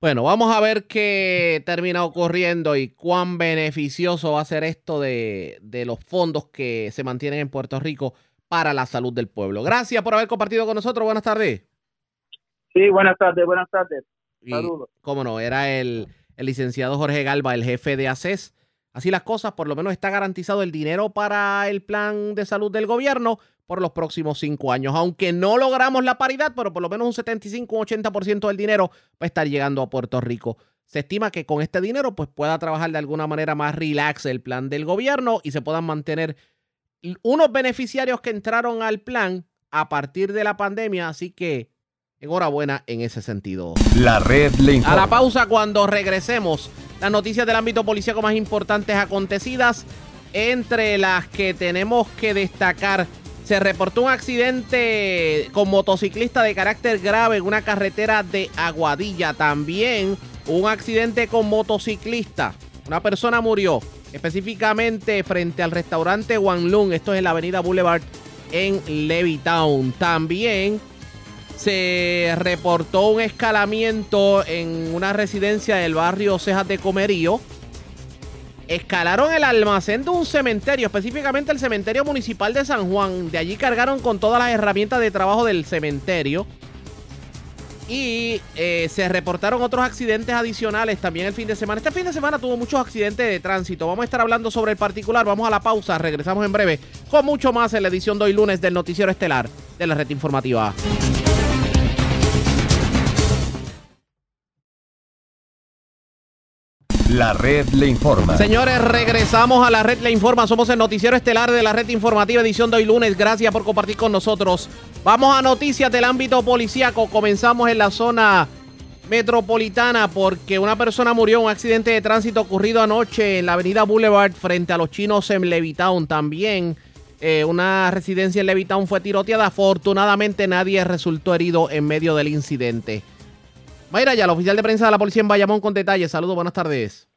Bueno, vamos a ver qué termina ocurriendo y cuán beneficioso va a ser esto de, de, los fondos que se mantienen en Puerto Rico para la salud del pueblo. Gracias por haber compartido con nosotros. Buenas tardes. Sí, buenas tardes, buenas tardes. Saludos. cómo no, era el, el licenciado Jorge Galva, el jefe de ACES. Así las cosas, por lo menos está garantizado el dinero para el plan de salud del gobierno por los próximos cinco años. Aunque no logramos la paridad, pero por lo menos un 75 o 80% del dinero va a estar llegando a Puerto Rico. Se estima que con este dinero pues pueda trabajar de alguna manera más relax el plan del gobierno y se puedan mantener unos beneficiarios que entraron al plan a partir de la pandemia. Así que enhorabuena en ese sentido. La red le A la pausa cuando regresemos. Las noticias del ámbito policíaco más importantes acontecidas. Entre las que tenemos que destacar se reportó un accidente con motociclista de carácter grave en una carretera de Aguadilla. También un accidente con motociclista. Una persona murió específicamente frente al restaurante Wanlung. Esto es en la avenida Boulevard en Levittown. También se reportó un escalamiento en una residencia del barrio Cejas de Comerío. Escalaron el almacén de un cementerio, específicamente el cementerio municipal de San Juan. De allí cargaron con todas las herramientas de trabajo del cementerio. Y eh, se reportaron otros accidentes adicionales también el fin de semana. Este fin de semana tuvo muchos accidentes de tránsito. Vamos a estar hablando sobre el particular. Vamos a la pausa. Regresamos en breve con mucho más en la edición de hoy lunes del Noticiero Estelar de la Red Informativa. La red le informa. Señores, regresamos a la red le informa. Somos el noticiero estelar de la red informativa edición de hoy lunes. Gracias por compartir con nosotros. Vamos a noticias del ámbito policíaco. Comenzamos en la zona metropolitana porque una persona murió en un accidente de tránsito ocurrido anoche en la avenida Boulevard frente a los chinos en Levitown. También eh, una residencia en Levitown fue tiroteada. Afortunadamente nadie resultó herido en medio del incidente. Mayra, ya la oficial de prensa de la policía en Bayamón con detalles. Saludos, buenas tardes.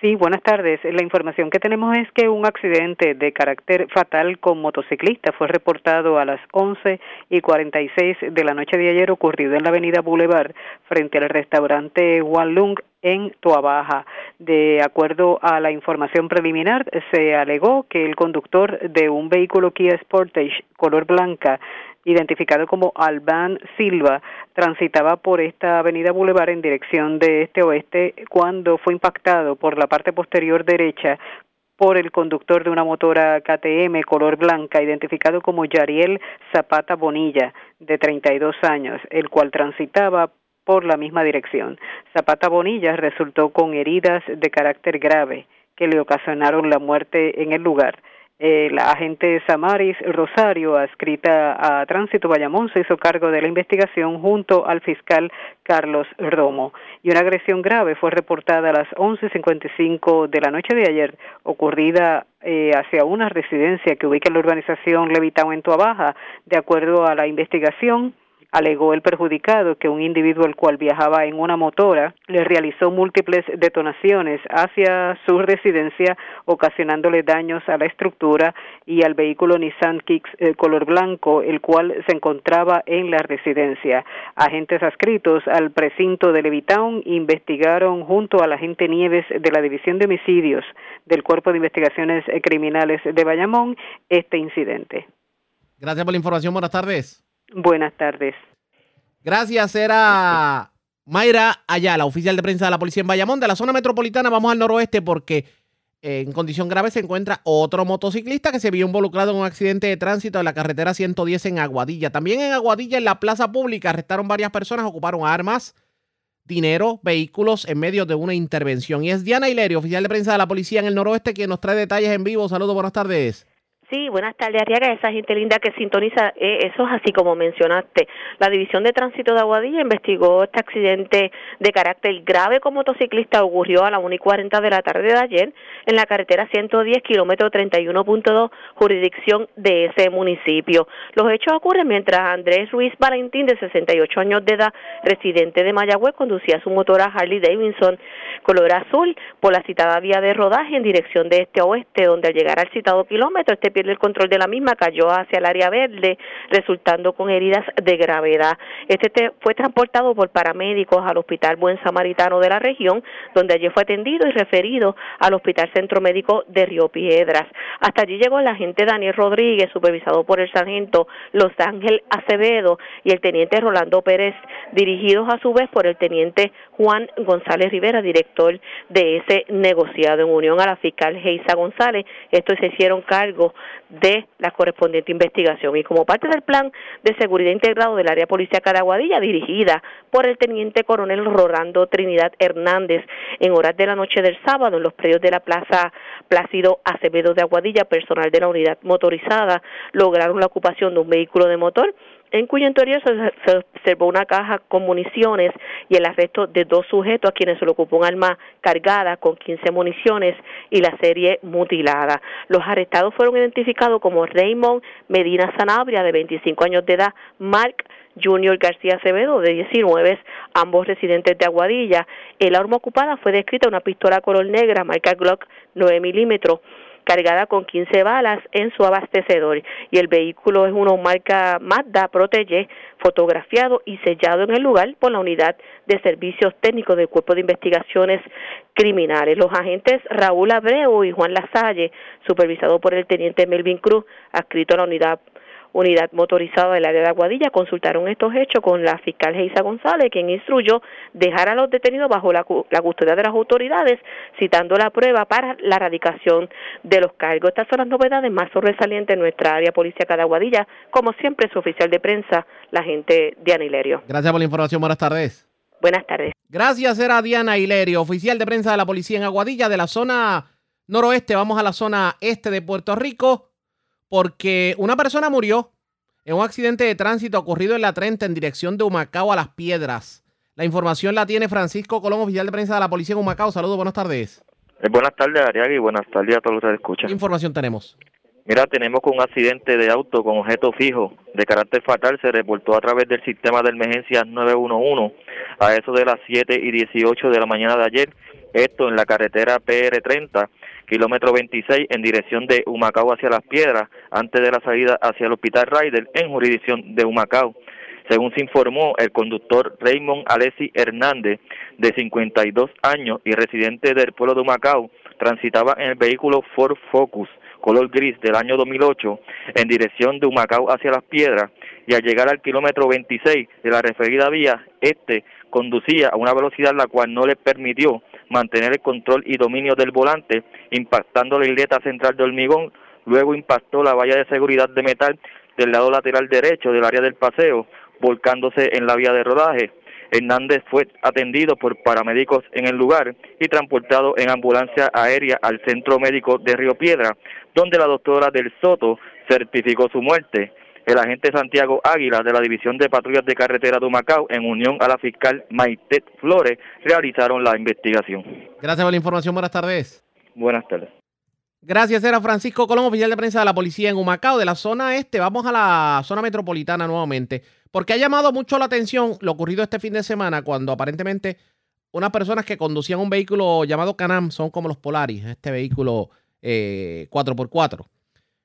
Sí, buenas tardes. La información que tenemos es que un accidente de carácter fatal con motociclista fue reportado a las 11 y 46 de la noche de ayer ocurrido en la avenida Boulevard frente al restaurante Wanlung en Tuabaja. De acuerdo a la información preliminar, se alegó que el conductor de un vehículo Kia Sportage color blanca identificado como Alban Silva, transitaba por esta avenida Boulevard en dirección de este-oeste cuando fue impactado por la parte posterior derecha por el conductor de una motora KTM color blanca, identificado como Yariel Zapata Bonilla, de 32 años, el cual transitaba por la misma dirección. Zapata Bonilla resultó con heridas de carácter grave que le ocasionaron la muerte en el lugar. Eh, la agente Samaris Rosario, adscrita a Tránsito Bayamón, se hizo cargo de la investigación junto al fiscal Carlos Romo. Y una agresión grave fue reportada a las 11.55 de la noche de ayer, ocurrida eh, hacia una residencia que ubica en la urbanización Levitao en Tuabaja. De acuerdo a la investigación, alegó el perjudicado que un individuo el cual viajaba en una motora le realizó múltiples detonaciones hacia su residencia, ocasionándole daños a la estructura y al vehículo Nissan Kicks eh, color blanco, el cual se encontraba en la residencia. Agentes adscritos al precinto de Levitown investigaron junto a la agente Nieves de la División de Homicidios del Cuerpo de Investigaciones Criminales de Bayamón este incidente. Gracias por la información. Buenas tardes. Buenas tardes. Gracias, era Mayra Ayala, oficial de prensa de la policía en Bayamón. De la zona metropolitana vamos al noroeste porque eh, en condición grave se encuentra otro motociclista que se vio involucrado en un accidente de tránsito en la carretera 110 en Aguadilla. También en Aguadilla, en la plaza pública, arrestaron varias personas, ocuparon armas, dinero, vehículos en medio de una intervención. Y es Diana Hilerio, oficial de prensa de la policía en el noroeste, quien nos trae detalles en vivo. Saludos, buenas tardes. Sí, buenas tardes, Arriaga, esa gente linda que sintoniza. Eh, eso es así como mencionaste. La División de Tránsito de Aguadilla investigó este accidente de carácter grave con motociclista. Ocurrió a las 1 y 40 de la tarde de ayer en la carretera 110, kilómetro 31.2, jurisdicción de ese municipio. Los hechos ocurren mientras Andrés Ruiz Valentín, de 68 años de edad, residente de Mayagüez, conducía su motora Harley Davidson color azul por la citada vía de rodaje en dirección de este a oeste, donde al llegar al citado kilómetro, este el control de la misma, cayó hacia el área verde, resultando con heridas de gravedad. Este fue transportado por paramédicos al Hospital Buen Samaritano de la región, donde allí fue atendido y referido al Hospital Centro Médico de Río Piedras. Hasta allí llegó el agente Daniel Rodríguez, supervisado por el sargento Los Ángel Acevedo y el teniente Rolando Pérez, dirigidos a su vez por el teniente Juan González Rivera, director de ese negociado en unión a la fiscal Geisa González. Estos se hicieron cargo de la correspondiente investigación. Y como parte del plan de seguridad integrado del área policíaca de Aguadilla, dirigida por el teniente coronel Rolando Trinidad Hernández, en horas de la noche del sábado, en los predios de la Plaza Plácido Acevedo de Aguadilla, personal de la unidad motorizada lograron la ocupación de un vehículo de motor en cuyo interior se, observó una caja con municiones y el arresto de dos sujetos a quienes se le ocupó un arma cargada con 15 municiones y la serie mutilada. Los arrestados fueron identificados como Raymond Medina Sanabria, de 25 años de edad, Mark Junior García Acevedo, de 19, ambos residentes de Aguadilla. El arma ocupada fue descrita una pistola color negra marca Glock 9 milímetros cargada con 15 balas en su abastecedor y el vehículo es una marca Mazda Protege fotografiado y sellado en el lugar por la unidad de servicios técnicos del Cuerpo de Investigaciones Criminales. Los agentes Raúl Abreu y Juan Lasalle, supervisado por el teniente Melvin Cruz, adscrito a la unidad unidad motorizada del área de Aguadilla consultaron estos hechos con la fiscal Geisa González, quien instruyó dejar a los detenidos bajo la, custodia de las autoridades, citando la prueba para la erradicación de los cargos. Estas son las novedades más sobresalientes en nuestra área policíaca de Aguadilla, como siempre su oficial de prensa, la gente Diana Hilerio. Gracias por la información, buenas tardes. Buenas tardes. Gracias, era Diana Hilerio, oficial de prensa de la policía en Aguadilla, de la zona noroeste, vamos a la zona este de Puerto Rico porque una persona murió en un accidente de tránsito ocurrido en la 30 en dirección de Humacao a Las Piedras. La información la tiene Francisco Colón, oficial de prensa de la policía en Humacao. Saludos, buenas tardes. Eh, buenas tardes, Ariaga, y buenas tardes a todos los que escuchan. ¿Qué información tenemos? Mira, tenemos que un accidente de auto con objeto fijo de carácter fatal se reportó a través del sistema de emergencias 911 a eso de las 7 y 18 de la mañana de ayer. Esto en la carretera PR30 kilómetro 26 en dirección de Humacao hacia Las Piedras, antes de la salida hacia el Hospital Ryder en jurisdicción de Humacao. Según se informó, el conductor Raymond Alessi Hernández, de 52 años y residente del pueblo de Humacao, transitaba en el vehículo Ford Focus color gris del año 2008 en dirección de Humacao hacia Las Piedras y al llegar al kilómetro 26 de la referida vía, este conducía a una velocidad la cual no le permitió mantener el control y dominio del volante, impactando la isleta central de hormigón, luego impactó la valla de seguridad de metal del lado lateral derecho del área del paseo, volcándose en la vía de rodaje. Hernández fue atendido por paramédicos en el lugar y transportado en ambulancia aérea al centro médico de Río Piedra, donde la doctora del Soto certificó su muerte el agente Santiago Águila de la División de Patrullas de Carretera de Macao, en unión a la fiscal Maite Flores, realizaron la investigación. Gracias por la información. Buenas tardes. Buenas tardes. Gracias, era Francisco Colón, oficial de prensa de la policía en Humacao, de la zona este. Vamos a la zona metropolitana nuevamente, porque ha llamado mucho la atención lo ocurrido este fin de semana cuando aparentemente unas personas que conducían un vehículo llamado Canam, son como los Polaris, este vehículo 4x4, eh,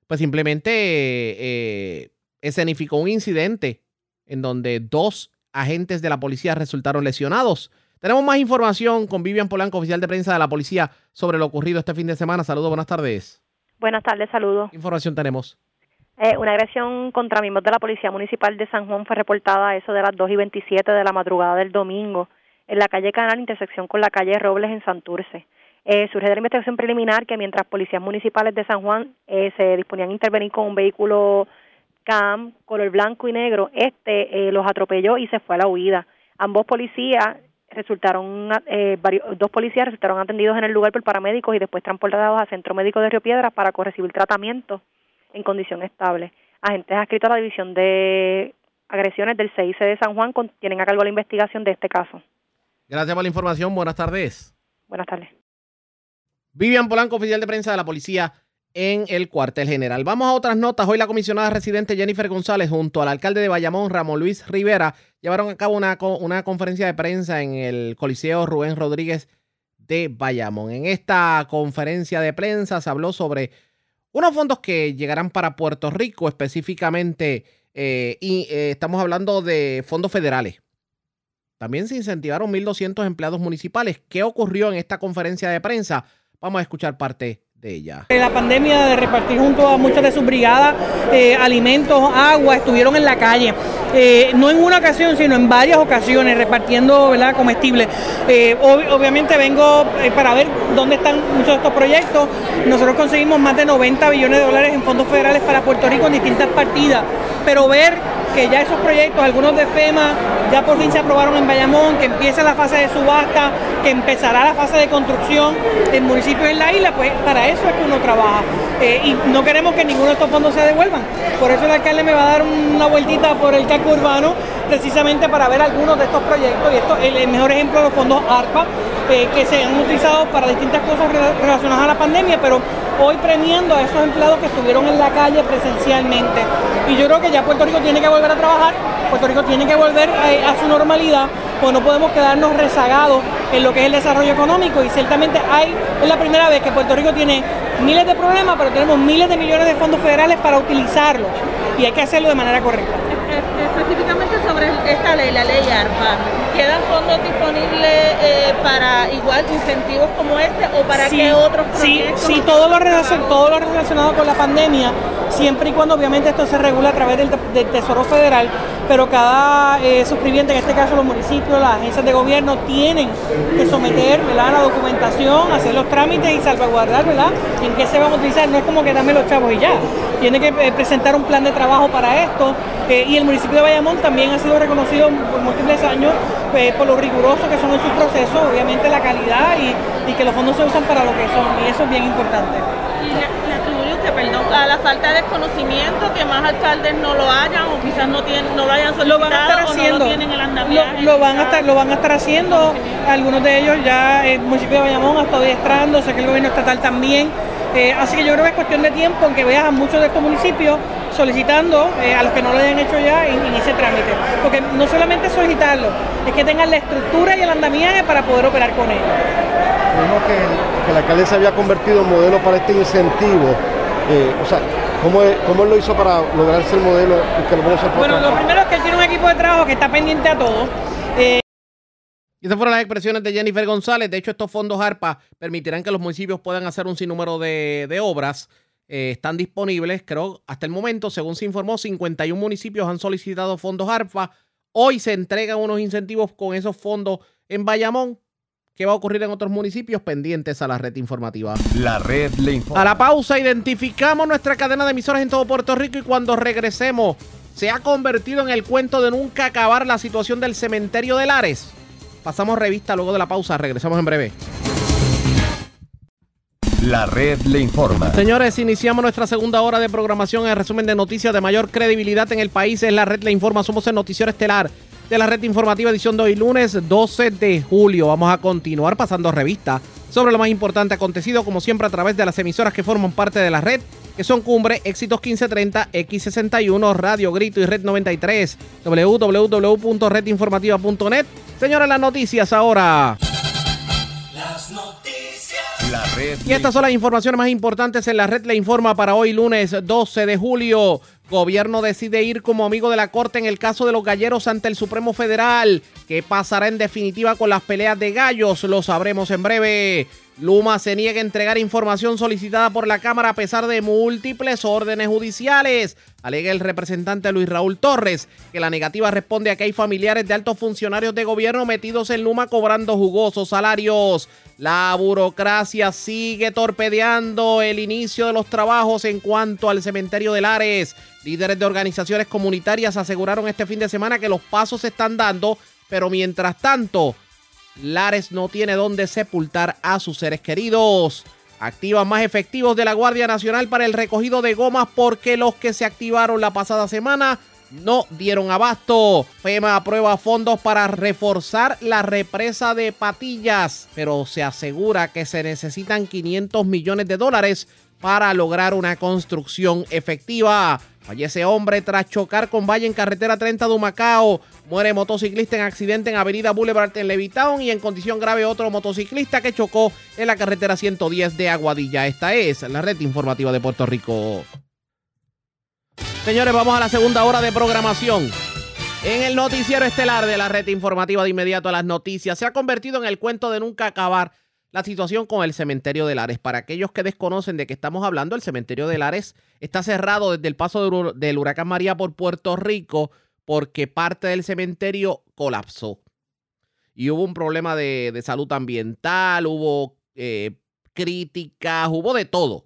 pues simplemente eh, escenificó un incidente en donde dos agentes de la policía resultaron lesionados. Tenemos más información con Vivian Polanco, oficial de prensa de la policía, sobre lo ocurrido este fin de semana. Saludos, buenas tardes. Buenas tardes, saludos. ¿Qué información tenemos? Eh, una agresión contra miembros de la Policía Municipal de San Juan fue reportada a eso de las 2 y 27 de la madrugada del domingo en la calle Canal, intersección con la calle Robles en Santurce. Eh, surge de la investigación preliminar que mientras policías municipales de San Juan eh, se disponían a intervenir con un vehículo CAM, color blanco y negro, este eh, los atropelló y se fue a la huida. Ambos policías resultaron, eh, dos policías resultaron atendidos en el lugar por paramédicos y después transportados al Centro Médico de Río Piedras para recibir tratamiento en condición estable. Agentes adscritos a la División de Agresiones del CIC de San Juan tienen a cargo la investigación de este caso. Gracias por la información. Buenas tardes. Buenas tardes. Vivian Polanco, oficial de prensa de la Policía en el cuartel general. Vamos a otras notas. Hoy la comisionada residente Jennifer González junto al alcalde de Bayamón, Ramón Luis Rivera, llevaron a cabo una, una conferencia de prensa en el Coliseo Rubén Rodríguez de Bayamón. En esta conferencia de prensa se habló sobre unos fondos que llegarán para Puerto Rico específicamente eh, y eh, estamos hablando de fondos federales. También se incentivaron 1.200 empleados municipales. ¿Qué ocurrió en esta conferencia de prensa? Vamos a escuchar parte de ella. La pandemia de repartir junto a muchas de sus brigadas eh, alimentos, agua, estuvieron en la calle. Eh, no en una ocasión, sino en varias ocasiones, repartiendo ¿verdad? comestibles. Eh, obviamente vengo para ver dónde están muchos de estos proyectos. Nosotros conseguimos más de 90 billones de dólares en fondos federales para Puerto Rico en distintas partidas, pero ver que ya esos proyectos, algunos de FEMA, ya por fin se aprobaron en Bayamón, que empieza la fase de subasta, que empezará la fase de construcción en municipios en la isla, pues para eso es que uno trabaja. Eh, y no queremos que ninguno de estos fondos se devuelvan. Por eso el alcalde me va a dar una vueltita por el casco urbano, precisamente para ver algunos de estos proyectos. Y esto, el, mejor ejemplo de los fondos ARPA, eh, que se han utilizado para distintas cosas relacionadas a la pandemia, pero hoy premiando a esos empleados que estuvieron en la calle presencialmente. Y yo creo que ya Puerto Rico tiene que volver a trabajar, Puerto Rico tiene que volver eh, a, su normalidad, pues no podemos quedarnos rezagados en lo que es el desarrollo económico y ciertamente hay, es la primera vez que Puerto Rico tiene miles de problemas, pero tenemos miles de millones de fondos federales para utilizarlos y hay que hacerlo de manera correcta. Específicamente sobre esta ley, la ley ARPA, ¿quedan fondos disponibles eh, para igual incentivos como este o para qué otros proyectos? Sí, sí todo, lo todo lo relacionado con la pandemia, siempre y cuando obviamente esto se regula a través del, Tesoro Federal, pero cada eh, suscribiente, en este caso los municipios, las agencias de gobierno, tienen que someter ¿verdad? la documentación, hacer los trámites y salvaguardar ¿verdad? en qué se van a utilizar. No es como que dame los chavos y ya. Tiene que eh, presentar un plan de trabajo para esto. Eh, y el municipio de Bayamón también ha sido reconocido por múltiples años por lo riguroso que son en sus procesos, obviamente la calidad y que los fondos se usan para lo que son. Y eso es bien importante perdón, a la falta de conocimiento que más alcaldes no lo hayan o quizás no tienen, no lo hayan solicitado lo van a estar haciendo. o no lo tienen el andamiaje. Lo, van a estar, lo van a estar haciendo, algunos de ellos ya el municipio de Bayamón ha estado adiestrando, sé que el gobierno estatal también. Eh, así que yo creo que es cuestión de tiempo en que veas a muchos de estos municipios solicitando eh, a los que no lo hayan hecho ya en, ese trámite. Porque no solamente solicitarlo, es que tengan la estructura y el andamiaje para poder operar con ellos. Vimos que, que el alcalde se había convertido en modelo para este incentivo eh, o sea, ¿cómo, ¿cómo, él lo hizo para lograr ese modelo y que lo vamos a Bueno, lo primero es que él tiene un equipo de trabajo que está pendiente a todo. Eh, y esas fueron las expresiones de Jennifer González. De hecho, estos fondos ARPA permitirán que los municipios puedan hacer un sinnúmero de, de obras. Eh, están disponibles, creo, hasta el momento, según se informó, 51 municipios han solicitado fondos ARPA. Hoy se entregan unos incentivos con esos fondos en Bayamón qué va a ocurrir en otros municipios pendientes a la red informativa. La red le informa. A la pausa identificamos nuestra cadena de emisoras en todo Puerto Rico y cuando regresemos se ha convertido en el cuento de nunca acabar la situación del cementerio de Lares. Pasamos revista luego de la pausa, regresamos en breve. La red le informa. Señores, iniciamos nuestra segunda hora de programación. El resumen de noticias de mayor credibilidad en el país es la red le informa. Somos el noticiero estelar de la red informativa edición de hoy lunes 12 de julio. Vamos a continuar pasando revista sobre lo más importante acontecido como siempre a través de las emisoras que forman parte de la red que son Cumbre, Éxitos 1530, X61, Radio Grito y Red 93, www.redinformativa.net. Señores, las noticias ahora. Las noticias. La red y estas son las informaciones más importantes en la red le informa para hoy lunes 12 de julio. Gobierno decide ir como amigo de la Corte en el caso de los galleros ante el Supremo Federal. ¿Qué pasará en definitiva con las peleas de gallos? Lo sabremos en breve. Luma se niega a entregar información solicitada por la Cámara a pesar de múltiples órdenes judiciales. Alega el representante Luis Raúl Torres que la negativa responde a que hay familiares de altos funcionarios de gobierno metidos en Luma cobrando jugosos salarios. La burocracia sigue torpedeando el inicio de los trabajos en cuanto al cementerio de Lares. Líderes de organizaciones comunitarias aseguraron este fin de semana que los pasos se están dando, pero mientras tanto Lares no tiene dónde sepultar a sus seres queridos. Activan más efectivos de la Guardia Nacional para el recogido de gomas porque los que se activaron la pasada semana no dieron abasto. FEMA aprueba fondos para reforzar la represa de Patillas, pero se asegura que se necesitan 500 millones de dólares para lograr una construcción efectiva. Fallece hombre tras chocar con valle en carretera 30 de Humacao. Muere motociclista en accidente en Avenida Boulevard en Levitown y en condición grave otro motociclista que chocó en la carretera 110 de Aguadilla. Esta es la red informativa de Puerto Rico. Señores, vamos a la segunda hora de programación. En el noticiero estelar de la red informativa de inmediato a las noticias se ha convertido en el cuento de nunca acabar la situación con el cementerio de Lares. Para aquellos que desconocen de qué estamos hablando, el cementerio de Lares está cerrado desde el paso del huracán María por Puerto Rico porque parte del cementerio colapsó. Y hubo un problema de, salud ambiental, hubo eh, críticas, hubo de todo.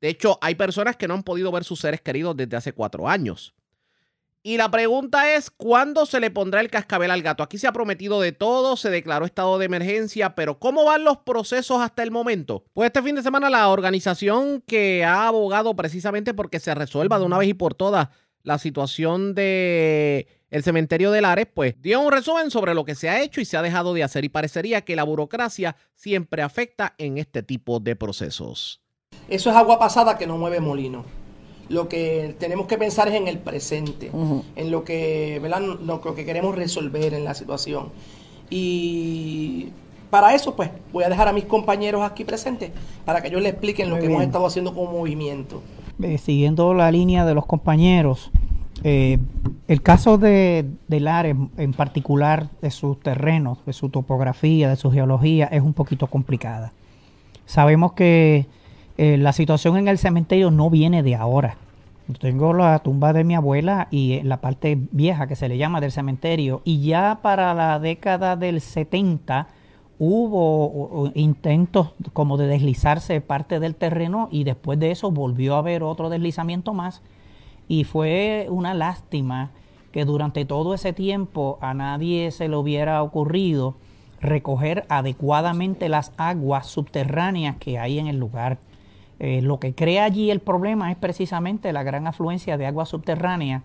De hecho, hay personas que no han podido ver sus seres queridos desde hace cuatro años. Y la pregunta es, ¿cuándo se le pondrá el cascabel al gato? Aquí se ha prometido de todo, se declaró estado de emergencia, pero ¿cómo van los procesos hasta el momento? Pues este fin de semana la organización que ha abogado precisamente porque se resuelva de una vez y por todas la situación de el cementerio de Lares, pues dio un resumen sobre lo que se ha hecho y se ha dejado de hacer y parecería que la burocracia siempre afecta en este tipo de procesos. Eso es agua pasada que no mueve molino lo que tenemos que pensar es en el presente, en lo que, ¿verdad? Lo, que queremos resolver en la situación. Y para eso, pues, voy a dejar a mis compañeros aquí presentes para que ellos les expliquen lo que hemos estado haciendo como movimiento. Eh, siguiendo la línea de los compañeros, eh, el caso de, del área en particular, de sus terrenos, de su topografía, de su geología, es un poquito complicada. Sabemos que eh, la situación en el cementerio no viene de ahora. Tengo la tumba de mi abuela y eh, la parte vieja que se le llama del cementerio. Y ya para la década del 70 hubo intentos como de deslizarse parte del terreno y después de eso volvió a haber otro deslizamiento más. Y fue una lástima que durante todo ese tiempo a nadie se le hubiera ocurrido recoger adecuadamente las aguas subterráneas que hay en el lugar. Eh, lo que crea allí el problema es precisamente la gran afluencia de agua subterránea,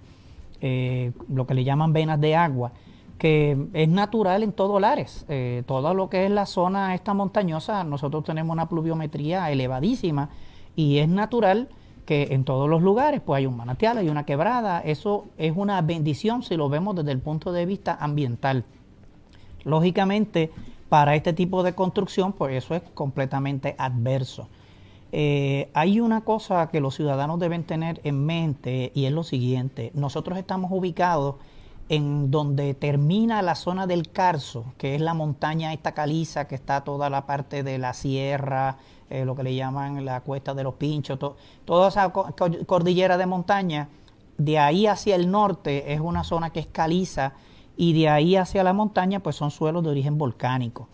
eh, lo que le llaman venas de agua, que es natural en todo Lares. Eh, todo lo que es la zona esta montañosa, nosotros tenemos una pluviometría elevadísima y es natural que en todos los lugares pues hay un manantial, hay una quebrada. Eso es una bendición si lo vemos desde el punto de vista ambiental. Lógicamente, para este tipo de construcción, pues eso es completamente adverso. Eh, hay una cosa que los ciudadanos deben tener en mente y es lo siguiente. Nosotros estamos ubicados en donde termina la zona del Carso, que es la montaña esta caliza que está toda la parte de la sierra, eh, lo que le llaman la cuesta de los pinchos, toda esa cordillera de montaña. De ahí hacia el norte es una zona que es caliza y de ahí hacia la montaña pues son suelos de origen volcánico.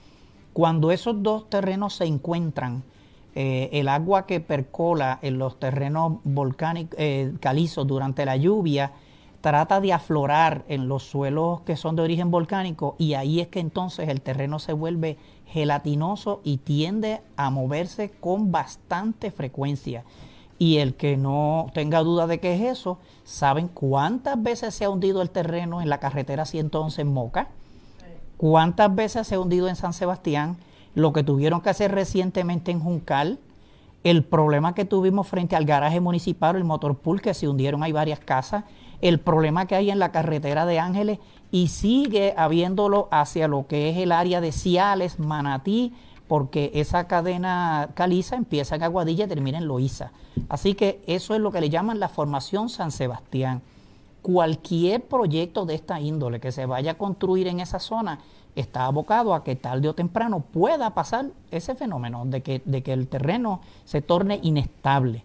Cuando esos dos terrenos se encuentran, eh, el agua que percola en los terrenos volcánicos, eh, calizos durante la lluvia, trata de aflorar en los suelos que son de origen volcánico y ahí es que entonces el terreno se vuelve gelatinoso y tiende a moverse con bastante frecuencia. Y el que no tenga duda de qué es eso, ¿saben cuántas veces se ha hundido el terreno en la carretera 111 en Moca? ¿Cuántas veces se ha hundido en San Sebastián? Lo que tuvieron que hacer recientemente en Juncal, el problema que tuvimos frente al garaje municipal, el motor pool, que se hundieron hay varias casas, el problema que hay en la carretera de Ángeles y sigue habiéndolo hacia lo que es el área de Ciales, Manatí, porque esa cadena caliza empieza en Aguadilla y termina en Loíza. Así que eso es lo que le llaman la formación San Sebastián. Cualquier proyecto de esta índole que se vaya a construir en esa zona está abocado a que tarde o temprano pueda pasar ese fenómeno de que, de que el terreno se torne inestable.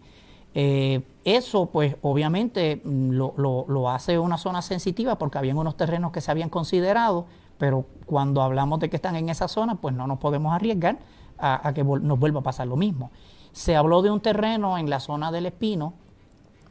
Eh, eso, pues, obviamente mm, lo, lo, hace una zona sensitiva porque habían unos terrenos que se habían considerado, pero cuando hablamos de que están en esa zona, pues no nos podemos arriesgar a, que nos vuelva a pasar lo mismo. Se habló de un terreno en la zona del Espino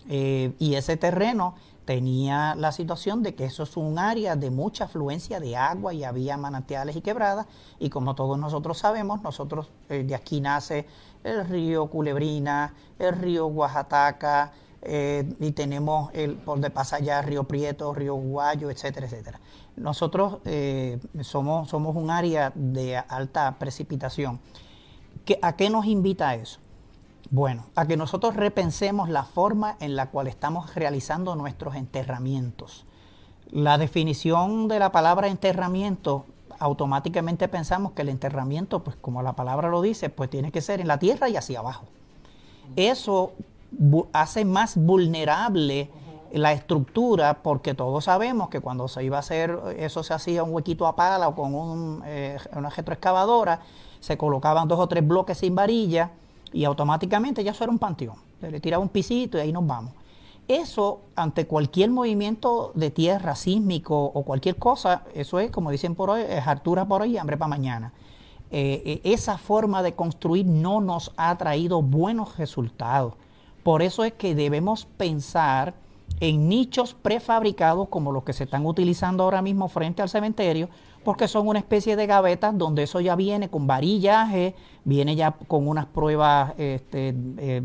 eh, y ese terreno tenía la situación de que eso es un área de mucha afluencia de agua y había manantiales y quebradas y como todos nosotros sabemos, nosotros eh, de aquí nace el río Culebrina, el río Oaxaca eh, y tenemos el, por de allá Río Prieto, Río Guayo, etcétera, etcétera. Nosotros eh, somos, somos un área de alta precipitación. ¿A qué nos invita eso? Bueno, a que nosotros repensemos la forma en la cual estamos realizando nuestros enterramientos. La definición de la palabra enterramiento, automáticamente pensamos que el enterramiento, pues como la palabra lo dice, pues tiene que ser en la tierra y hacia abajo. Eso hace más vulnerable la estructura porque todos sabemos que cuando se iba a hacer eso se hacía un huequito a pala o con un, eh, una retroexcavadora, se colocaban dos o tres bloques sin varilla y automáticamente ya eso era un panteón. Le tiraba un pisito y ahí nos vamos. Eso, ante cualquier movimiento de tierra sísmico o cualquier cosa, eso es, como dicen por hoy, es hartura por hoy y hambre para mañana. Eh, eh, esa forma de construir no nos ha traído buenos resultados. Por eso es que debemos pensar en nichos prefabricados como los que se están utilizando ahora mismo frente al cementerio, porque son una especie de gavetas donde eso ya viene con varillaje, viene ya con unas pruebas este, eh,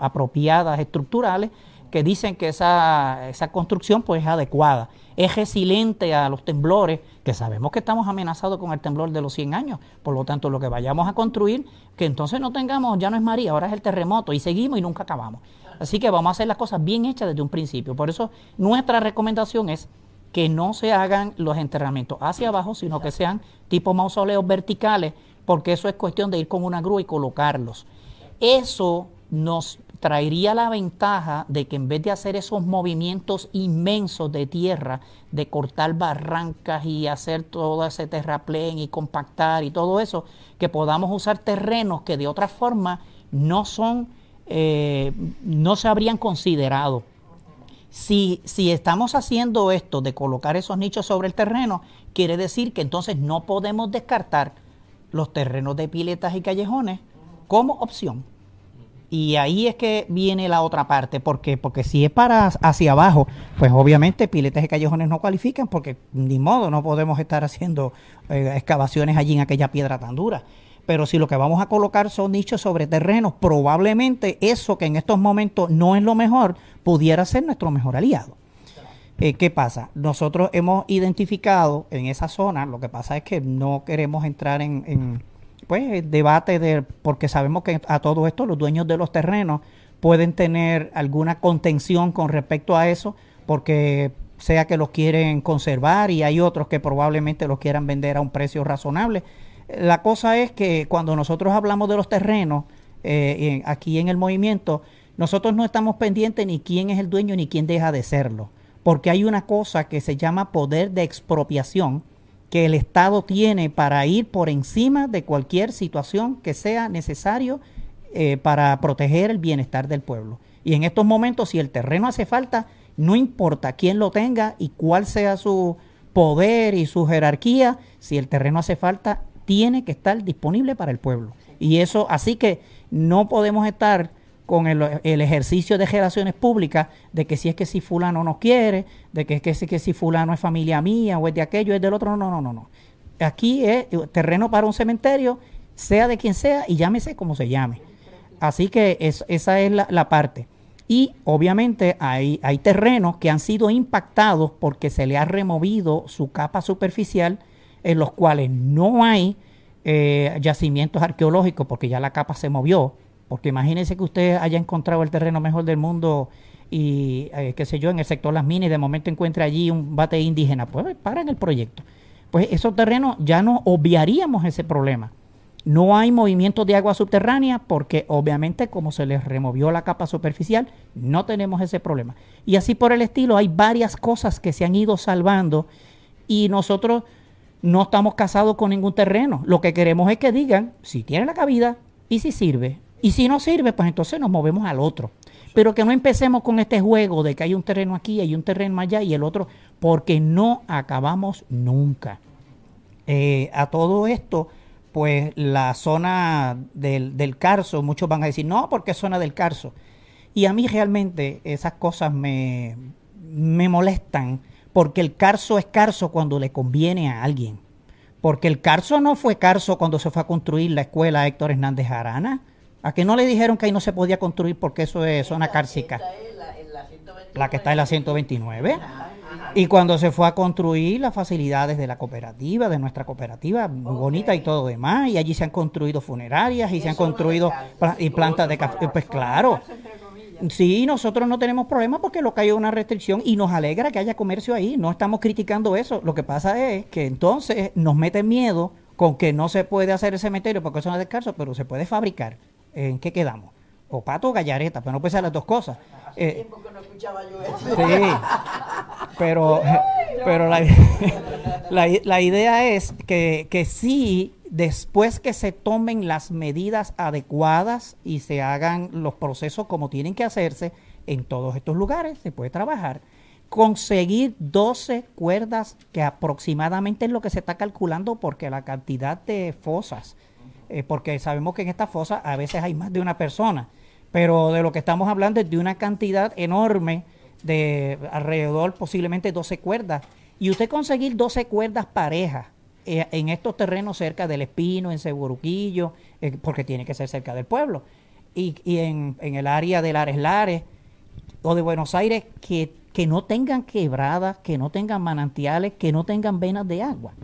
apropiadas estructurales que dicen que esa, esa construcción pues es adecuada, es resiliente a los temblores, que sabemos que estamos amenazados con el temblor de los 100 años, por lo tanto lo que vayamos a construir, que entonces no tengamos, ya no es María, ahora es el terremoto y seguimos y nunca acabamos. Así que vamos a hacer las cosas bien hechas desde un principio. Por eso nuestra recomendación es que no se hagan los enterramientos hacia abajo, sino que sean tipo mausoleos verticales, porque eso es cuestión de ir con una grúa y colocarlos. Eso nos traería la ventaja de que en vez de hacer esos movimientos inmensos de tierra, de cortar barrancas y hacer todo ese terraplén y compactar y todo eso, que podamos usar terrenos que de otra forma no son, eh, no se habrían considerado. Si, si estamos haciendo esto de colocar esos nichos sobre el terreno, quiere decir que entonces no podemos descartar los terrenos de piletas y callejones como opción. Y ahí es que viene la otra parte, porque porque si es para hacia abajo, pues obviamente piletas y callejones no cualifican, porque ni modo no podemos estar haciendo eh, excavaciones allí en aquella piedra tan dura. Pero si lo que vamos a colocar son nichos sobre terrenos, probablemente eso que en estos momentos no es lo mejor, pudiera ser nuestro mejor aliado. Eh, ¿Qué pasa? Nosotros hemos identificado en esa zona, lo que pasa es que no queremos entrar en pues debate de porque sabemos que a todo esto los dueños de los terrenos pueden tener alguna contención con respecto a eso porque sea que los quieren conservar y hay otros que probablemente los quieran vender a un precio razonable. La cosa es que cuando nosotros hablamos de los terrenos eh, aquí en el movimiento, nosotros no estamos pendientes ni quién es el dueño ni quién deja de serlo, porque hay una cosa que se llama poder de expropiación, que el Estado tiene para ir por encima de cualquier situación que sea necesario eh, para proteger el bienestar del pueblo. Y en estos momentos, si el terreno hace falta, no importa quién lo tenga y cuál sea su poder y su jerarquía, si el terreno hace falta, tiene que estar disponible para el pueblo. Y eso, así que no podemos estar con el, ejercicio de relaciones públicas de que si es que si fulano no quiere, de que es que si, que si fulano es familia mía o es de aquello, es del otro, no, no, no, no. Aquí es terreno para un cementerio, sea de quien sea y llámese como se llame. Así que esa es la, parte. Y obviamente hay, hay terrenos que han sido impactados porque se le ha removido su capa superficial, en los cuales no hay eh, yacimientos arqueológicos porque ya la capa se movió porque imagínese que usted haya encontrado el terreno mejor del mundo y, eh, qué sé yo, en el sector Las Minas y de momento encuentre allí un bate indígena. Pues en el proyecto. Pues esos terrenos ya no obviaríamos ese problema. No hay movimiento de agua subterránea porque obviamente como se les removió la capa superficial, no tenemos ese problema. Y así por el estilo, hay varias cosas que se han ido salvando y nosotros no estamos casados con ningún terreno. Lo que queremos es que digan si tiene la cabida y si sirve. Y si no sirve, pues entonces nos movemos al otro. Pero que no empecemos con este juego de que hay un terreno aquí, hay un terreno allá y el otro, porque no acabamos nunca. Eh, a todo esto, pues la zona del, del Carso, muchos van a decir, no, porque es zona del Carso. Y a mí realmente esas cosas me, me molestan, porque el Carso es Carso cuando le conviene a alguien. Porque el Carso no fue Carso cuando se fue a construir la escuela Héctor Hernández Arana ¿A que no le dijeron que ahí no se podía construir porque eso es zona cárcica? La, que está en la 129. Y cuando se fue a construir las facilidades de la cooperativa, de nuestra cooperativa, muy bonita y todo demás, y allí se han construido funerarias y se han construido y plantas de café, pues claro. Sí, nosotros no tenemos problema porque lo que hay es una restricción y nos alegra que haya comercio ahí, no estamos criticando eso. Lo que pasa es que entonces nos meten miedo con que no se puede hacer el cementerio porque eso no es pero se puede fabricar. ¿En qué quedamos? O pato o gallareta, pero no puede ser las dos cosas. Eh, sí, pero, pero la, la, idea es que, que sí, después que se tomen las medidas adecuadas y se hagan los procesos como tienen que hacerse, en todos estos lugares se puede trabajar. Conseguir 12 cuerdas, que aproximadamente es lo que se está calculando, porque la cantidad de fosas eh, porque sabemos que en esta fosa a veces hay más de una persona, pero de lo que estamos hablando es de una cantidad enorme de alrededor posiblemente 12 cuerdas. Y usted conseguir 12 cuerdas parejas eh, en estos terrenos cerca del Espino, en Seguruquillo, eh, porque tiene que ser cerca del pueblo, y, y en, en, el área de Lares Lares o de Buenos Aires, que, que no tengan quebradas, que no tengan manantiales, que no tengan venas de agua.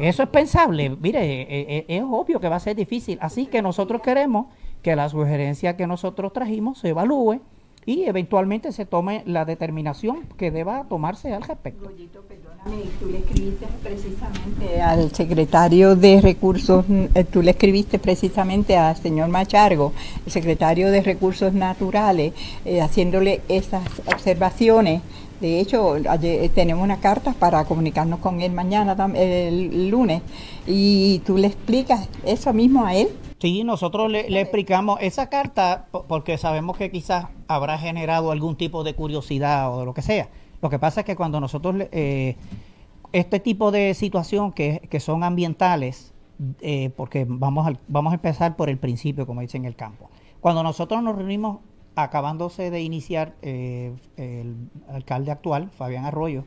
Eso es pensable. Mire, es, es obvio que va a ser difícil. Así que nosotros queremos que la sugerencia que nosotros trajimos se evalúe y eventualmente se tome la determinación que deba tomarse al respecto. perdóname, tú le escribiste precisamente al secretario de Recursos, eh, tú le escribiste precisamente al señor Machargo, el secretario de Recursos Naturales, eh, haciéndole esas observaciones. De hecho, ayer, tenemos una carta para comunicarnos con él mañana, el lunes, y tú le explicas eso mismo a él. Sí, nosotros le, le, explicamos esa carta porque sabemos que quizás habrá generado algún tipo de curiosidad o de lo que sea. Lo que pasa es que cuando nosotros, eh, este tipo de situación que, que son ambientales, eh, porque vamos a, vamos a empezar por el principio, como dice en el campo. Cuando nosotros nos reunimos, acabándose de iniciar eh, el alcalde actual, Fabián Arroyo,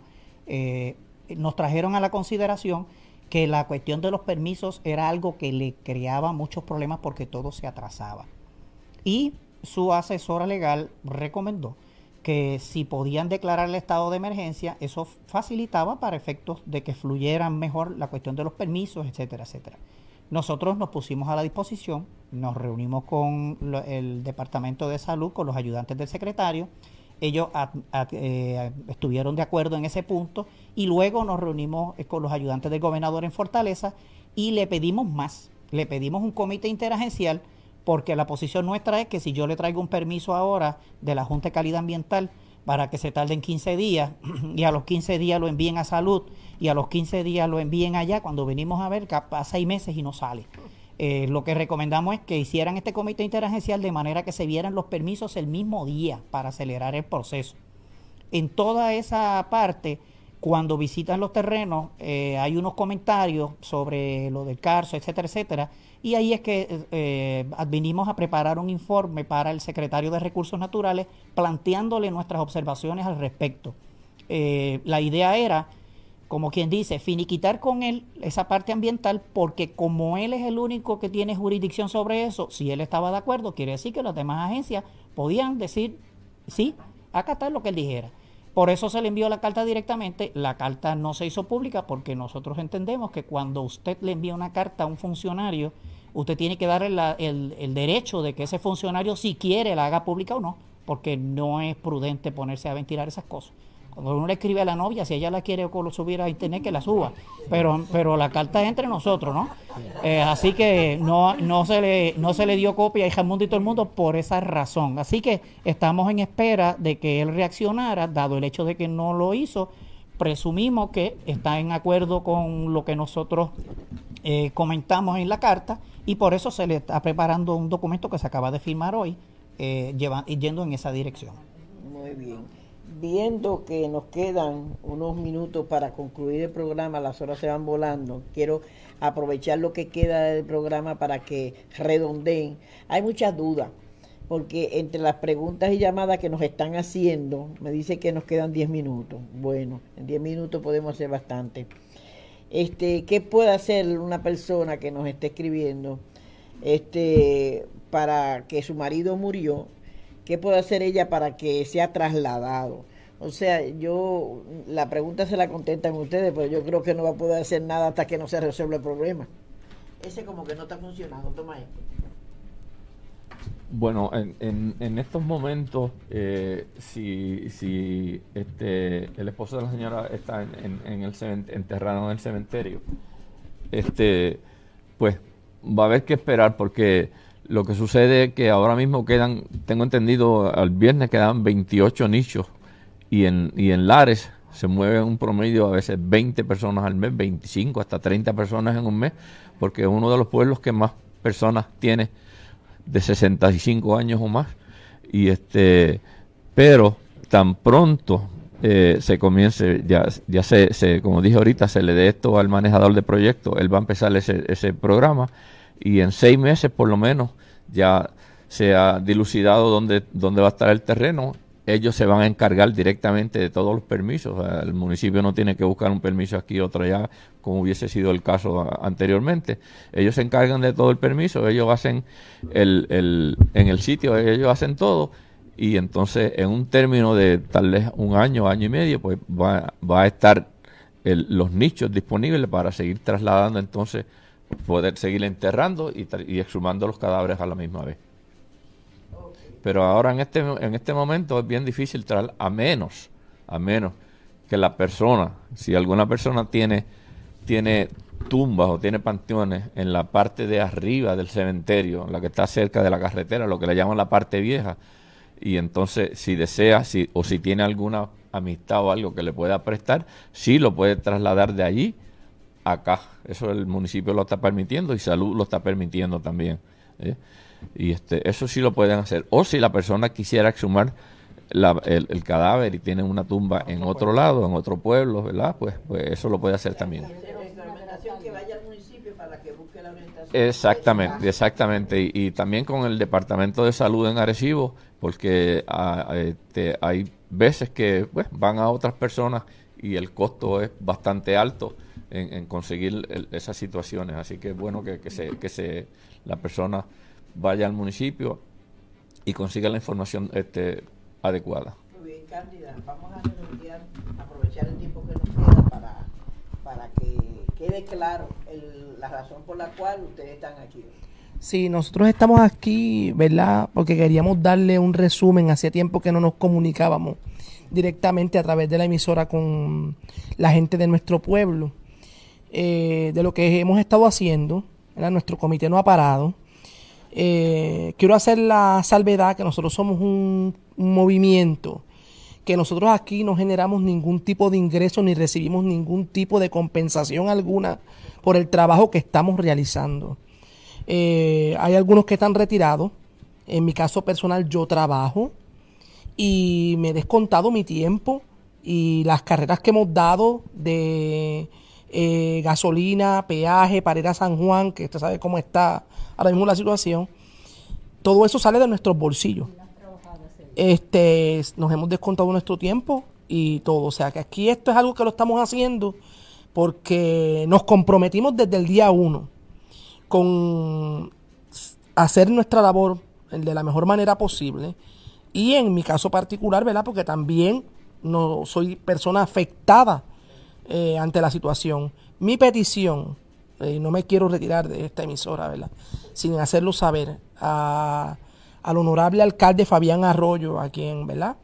nos trajeron a la consideración que la cuestión de los permisos era algo que le creaba muchos problemas porque todo se atrasaba. Y su asesora legal recomendó que si podían declarar el estado de emergencia, eso facilitaba para efectos de que fluyeran mejor la cuestión de los permisos, etcétera, etcétera. Nosotros nos pusimos a la disposición, nos reunimos con el Departamento de Salud, con los ayudantes del secretario, ellos eh, estuvieron de acuerdo en ese punto y luego nos reunimos eh, con los ayudantes del gobernador en Fortaleza y le pedimos más, le pedimos un comité interagencial porque la posición nuestra es que si yo le traigo un permiso ahora de la Junta de Calidad Ambiental para que se tarden 15 días y a los 15 días lo envíen a salud y a los 15 días lo envíen allá, cuando venimos a ver, capaz seis meses y no sale. Eh, lo que recomendamos es que hicieran este comité interagencial de manera que se vieran los permisos el mismo día para acelerar el proceso. En toda esa parte, cuando visitan los terrenos, eh, hay unos comentarios sobre lo del carso, etcétera, etcétera, y ahí es que eh, vinimos a preparar un informe para el secretario de Recursos Naturales planteándole nuestras observaciones al respecto. la idea era como quien dice, finiquitar con él esa parte ambiental, porque como él es el único que tiene jurisdicción sobre eso, si él estaba de acuerdo, quiere decir que las demás agencias podían decir, sí, acatar lo que él dijera. Por eso se le envió la carta directamente. La carta no se hizo pública porque nosotros entendemos que cuando usted le envía una carta a un funcionario, usted tiene que darle el, el derecho de que ese funcionario, si quiere, la haga pública o no, porque no es prudente ponerse a ventilar esas cosas. Cuando uno le escribe a la novia, si ella la quiere subir a internet, que la suba. Pero, pero la carta es entre nosotros, ¿no? Eh, así que no, no, se le, no se le dio copia a Jamundo y todo el mundo por esa razón. Así que estamos en espera de que él reaccionara, dado el hecho de que no lo hizo. Presumimos que está en acuerdo con lo que nosotros eh, comentamos en la carta y por eso se le está preparando un documento que se acaba de firmar hoy, eh, yendo en esa dirección. Muy bien viendo que nos quedan unos minutos para concluir el programa, las horas se van volando, quiero aprovechar lo que queda del programa para que redondeen. Hay muchas dudas, porque entre las preguntas y llamadas que nos están haciendo, me dice que nos quedan 10 minutos. Bueno, en 10 minutos podemos hacer bastante. Este, ¿qué puede hacer una persona que nos esté escribiendo este para que su marido murió ¿Qué puede hacer ella para que sea trasladado? O sea, yo, la pregunta se la contentan ustedes, pero yo creo que no va a poder hacer nada hasta que no se resuelva el problema. Ese como que no está funcionando, toma esto. Bueno, en, en, estos momentos, eh, si, si este, el esposo de la señora está en, en el enterrado en el cementerio, este, pues va a haber que esperar porque lo que sucede es que ahora mismo quedan, tengo entendido, al viernes quedan 28 nichos y en, y en Lares se mueven un promedio a veces 20 personas al mes, 25 hasta 30 personas en un mes, porque es uno de los pueblos que más personas tiene de 65 años o más. Y este, pero tan pronto eh, se comience, ya, ya se, se, como dije ahorita, se le dé esto al manejador de proyectos, él va a empezar ese, ese programa y en seis meses por lo menos ya se ha dilucidado dónde, dónde va a estar el terreno ellos se van a encargar directamente de todos los permisos. el municipio no tiene que buscar un permiso aquí, otro allá, como hubiese sido el caso anteriormente. Ellos se encargan de todo el permiso, ellos hacen el, el, en el sitio, ellos hacen todo. Y entonces, en un término de tal vez un año, año y medio, pues va, va a estar los nichos disponibles para seguir trasladando, entonces poder seguir enterrando y, exhumando los cadáveres a la misma vez. Pero ahora en este, en este momento es bien difícil traer a menos, a menos que la persona, si alguna persona tiene, tiene tumbas o tiene panteones en la parte de arriba del cementerio, la que está cerca de la carretera, lo que le llaman la parte vieja, y entonces si desea si, o si tiene alguna amistad o algo que le pueda prestar, sí lo puede trasladar de allí acá. Eso el municipio lo está permitiendo y salud lo está permitiendo también. ¿eh? Y este, eso sí lo pueden hacer. O si la persona quisiera exhumar el, cadáver y tiene una tumba en otro lado, en otro pueblo, ¿verdad? Pues, pues eso lo puede hacer también. Exactamente, exactamente. Y, y, también con el Departamento de Salud en Arecibo, porque ah, este, hay veces que pues, van a otras personas y el costo es bastante alto en, conseguir esas situaciones. Así que es bueno que, que, se, que se, la persona vaya al municipio y consiga la información este, adecuada. Muy bien, Cándida, vamos a aprovechar el tiempo que nos queda para, para que quede claro la razón por la cual ustedes están aquí. Sí, nosotros estamos aquí, ¿verdad? Porque queríamos darle un resumen. Hacía tiempo que no nos comunicábamos directamente a través de la emisora con la gente de nuestro pueblo. Eh, de lo que hemos estado haciendo, nuestro comité no ha parado. Eh, quiero hacer la salvedad que nosotros somos un, movimiento, que nosotros aquí no generamos ningún tipo de ingreso ni recibimos ningún tipo de compensación alguna por el trabajo que estamos realizando. Eh, hay algunos que están retirados. En mi caso personal yo trabajo y me he descontado mi tiempo y las carreras que hemos dado de eh, gasolina, peaje para San Juan, que usted sabe cómo está ahora mismo la situación, todo eso sale de nuestros bolsillos. Este, nos hemos descontado nuestro tiempo y todo. O sea que aquí esto es algo que lo estamos haciendo porque nos comprometimos desde el día uno con hacer nuestra labor de la mejor manera posible. Y en mi caso particular, ¿verdad? Porque también no soy persona afectada eh, ante la situación. Mi petición, eh, no me quiero retirar de esta emisora, ¿verdad? Sin hacerlo saber a, al honorable alcalde Fabián Arroyo, a quien, ¿verdad?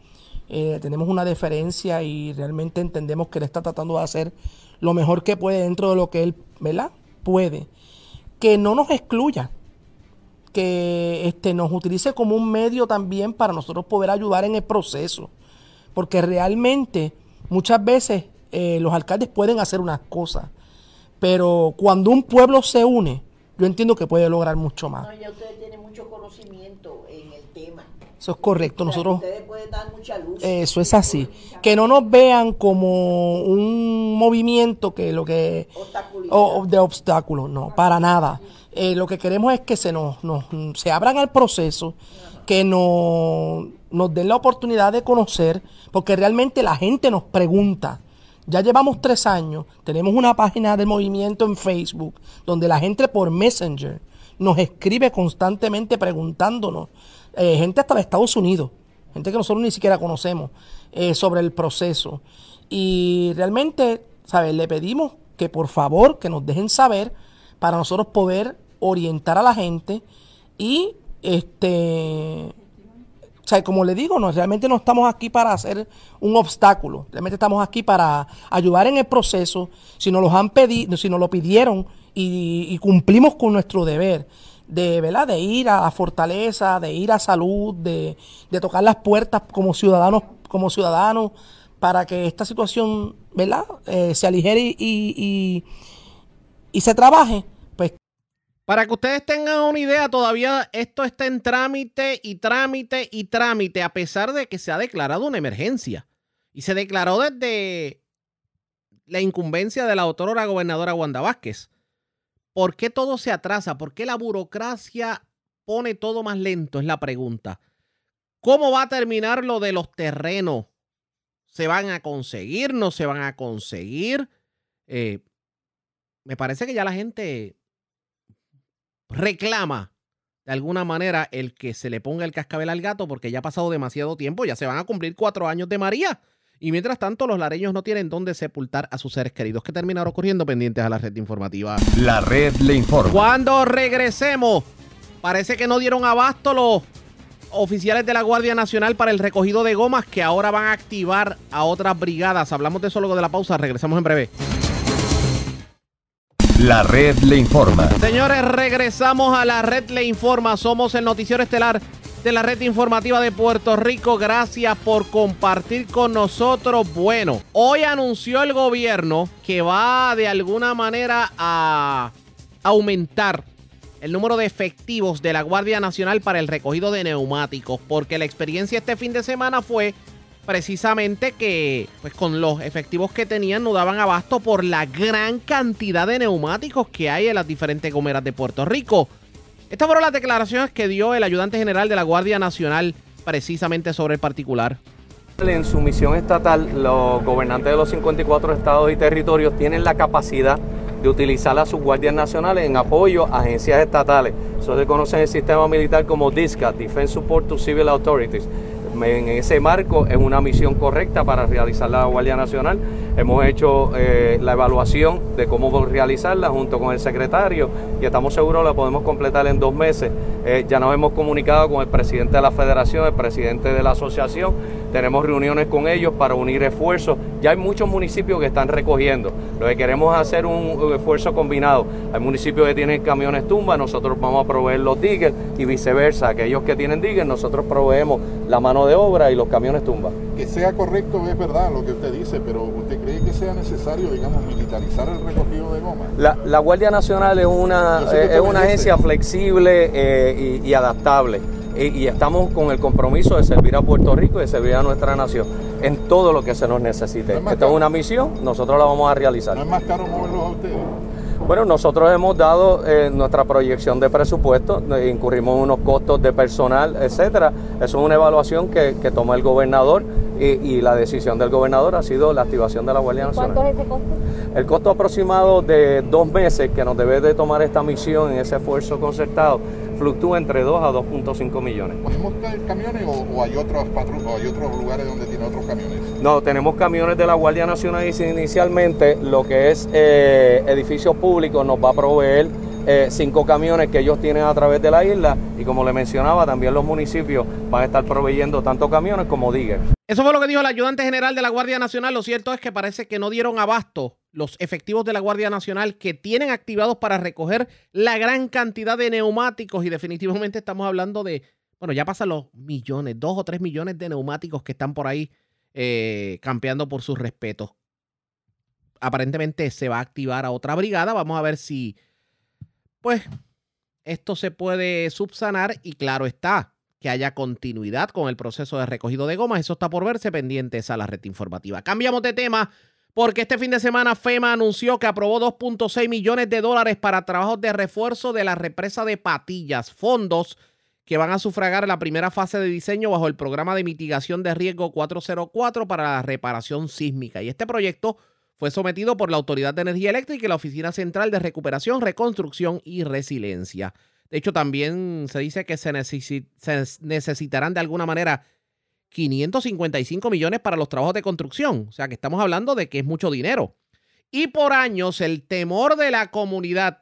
Eh, tenemos una deferencia y realmente entendemos que él está tratando de hacer lo mejor que puede dentro de lo que él, ¿verdad? Puede. Que no nos excluya, que este, nos utilice como un medio también para nosotros poder ayudar en el proceso. Porque realmente muchas veces eh, los alcaldes pueden hacer unas cosas, pero cuando un pueblo se une, yo entiendo que puede lograr mucho más. No, ya ustedes tienen mucho conocimiento en el tema. Eso es correcto. Nosotros. Ustedes pueden dar mucha luz. Eso es así. Que no nos vean como un movimiento que lo que. O, de obstáculos. No, para nada. Eh, lo que queremos es que se nos, nos se abran al proceso, que nos, nos den la oportunidad de conocer, porque realmente la gente nos pregunta. Ya llevamos tres años, tenemos una página del movimiento en Facebook donde la gente por Messenger nos escribe constantemente preguntándonos, eh, gente hasta de Estados Unidos, gente que nosotros ni siquiera conocemos, eh, sobre el proceso. Y realmente, ¿sabes? Le pedimos que por favor que nos dejen saber para nosotros poder orientar a la gente y este o sea, como le digo, no, realmente no estamos aquí para hacer un obstáculo. Realmente estamos aquí para ayudar en el proceso. Si nos lo han pedido, si nos lo pidieron y, cumplimos con nuestro deber de, ¿verdad? de ir a Fortaleza, de ir a Salud, de, tocar las puertas como ciudadanos, como ciudadanos, para que esta situación, ¿verdad? Eh, se aligere y se trabaje para que ustedes tengan una idea, todavía esto está en trámite y trámite y trámite, a pesar de que se ha declarado una emergencia. Y se declaró desde la incumbencia de la autora gobernadora Wanda Vázquez. ¿Por qué todo se atrasa? ¿Por qué la burocracia pone todo más lento? Es la pregunta. ¿Cómo va a terminar lo de los terrenos? ¿Se van a conseguir? ¿No se van a conseguir? Eh, me parece que ya la gente reclama de alguna manera el que se le ponga el cascabel al gato porque ya ha pasado demasiado tiempo, ya se van a cumplir cuatro años de María. Y mientras tanto, los lareños no tienen dónde sepultar a sus seres queridos. que terminaron ocurriendo pendientes a la red informativa? La red le informa. Cuando regresemos, parece que no dieron abasto los oficiales de la Guardia Nacional para el recogido de gomas que ahora van a activar a otras brigadas. Hablamos de eso luego de la pausa. Regresamos en breve. La red le informa. Señores, regresamos a la red le informa. Somos el noticiero estelar de la red informativa de Puerto Rico. Gracias por compartir con nosotros. Bueno, hoy anunció el gobierno que va de alguna manera a aumentar el número de efectivos de la Guardia Nacional para el recogido de neumáticos, porque la experiencia este fin de semana fue precisamente que pues con los efectivos que tenían no daban abasto por la gran cantidad de neumáticos que hay en las diferentes gomeras de Puerto Rico. Estas fueron las declaraciones que dio el ayudante general de la Guardia Nacional precisamente sobre el particular. En su misión estatal, los gobernantes de los 54 estados y territorios tienen la capacidad de utilizar a sus guardias nacionales en apoyo a agencias estatales. Eso se conoce en el sistema militar como DISCA, Defense Support to Civil Authorities en ese marco es una misión correcta para realizar la Guardia Nacional. Hemos hecho eh, la evaluación de cómo realizarla junto con el secretario y estamos seguros la podemos completar en dos meses. Eh, ya nos hemos comunicado con el presidente de la federación, el presidente de la asociación, tenemos reuniones con ellos para unir esfuerzos. Ya hay muchos municipios que están recogiendo. Lo que queremos es hacer un esfuerzo combinado. Hay municipios que tienen camiones tumba, nosotros vamos a proveer los diggers y viceversa. Aquellos que tienen diggers, nosotros proveemos la mano de obra y los camiones tumba. Que sea correcto es verdad lo que usted dice, pero ¿usted cree que sea necesario, digamos, militarizar el recogido de goma? La, Guardia Nacional es una, es una agencia flexible eh, y adaptable y, estamos con el compromiso de servir a Puerto Rico y de servir a nuestra nación en todo lo que se nos necesite. Esta es una misión, nosotros la vamos a realizar. ¿No es más caro moverlos a ustedes? Bueno, nosotros hemos dado eh, nuestra proyección de presupuesto, incurrimos unos costos de personal, etcétera. Eso es una evaluación que, que toma el gobernador y, la decisión del gobernador ha sido la activación de la Guardia Nacional. ¿Cuánto es ese costo? El costo aproximado de dos meses que nos debe de tomar esta misión en ese esfuerzo concertado fluctúa entre 2 a 2.5 millones. ¿Podemos camiones o, hay otros o hay otros lugares donde tiene otros camiones? No, tenemos camiones de la Guardia Nacional y inicialmente lo que es eh, edificios públicos nos va a proveer eh, cinco camiones que ellos tienen a través de la isla y como le mencionaba, también los municipios van a estar proveyendo tanto camiones como diggers. Eso fue lo que dijo el ayudante general de la Guardia Nacional. Lo cierto es que parece que no dieron abasto los efectivos de la Guardia Nacional que tienen activados para recoger la gran cantidad de neumáticos y definitivamente estamos hablando de, bueno, ya pasan los millones, dos o tres millones de neumáticos que están por ahí eh, campeando por sus respetos. Aparentemente se va a activar a otra brigada. Vamos a ver si pues esto se puede subsanar y claro está que haya continuidad con el proceso de recogido de gomas. Eso está por verse pendientes a la red informativa. Cambiamos de tema porque este fin de semana FEMA anunció que aprobó 2.6 millones de dólares para trabajos de refuerzo de la represa de Patillas, fondos que van a sufragar la primera fase de diseño bajo el programa de mitigación de riesgo 404 para la reparación sísmica. Y este proyecto fue sometido por la Autoridad de Energía Eléctrica y la Oficina Central de Recuperación, Reconstrucción y Resiliencia. De hecho, también se dice que se, necesitarán de alguna manera 555 millones para los trabajos de construcción. O sea que estamos hablando de que es mucho dinero. Y por años el temor de la comunidad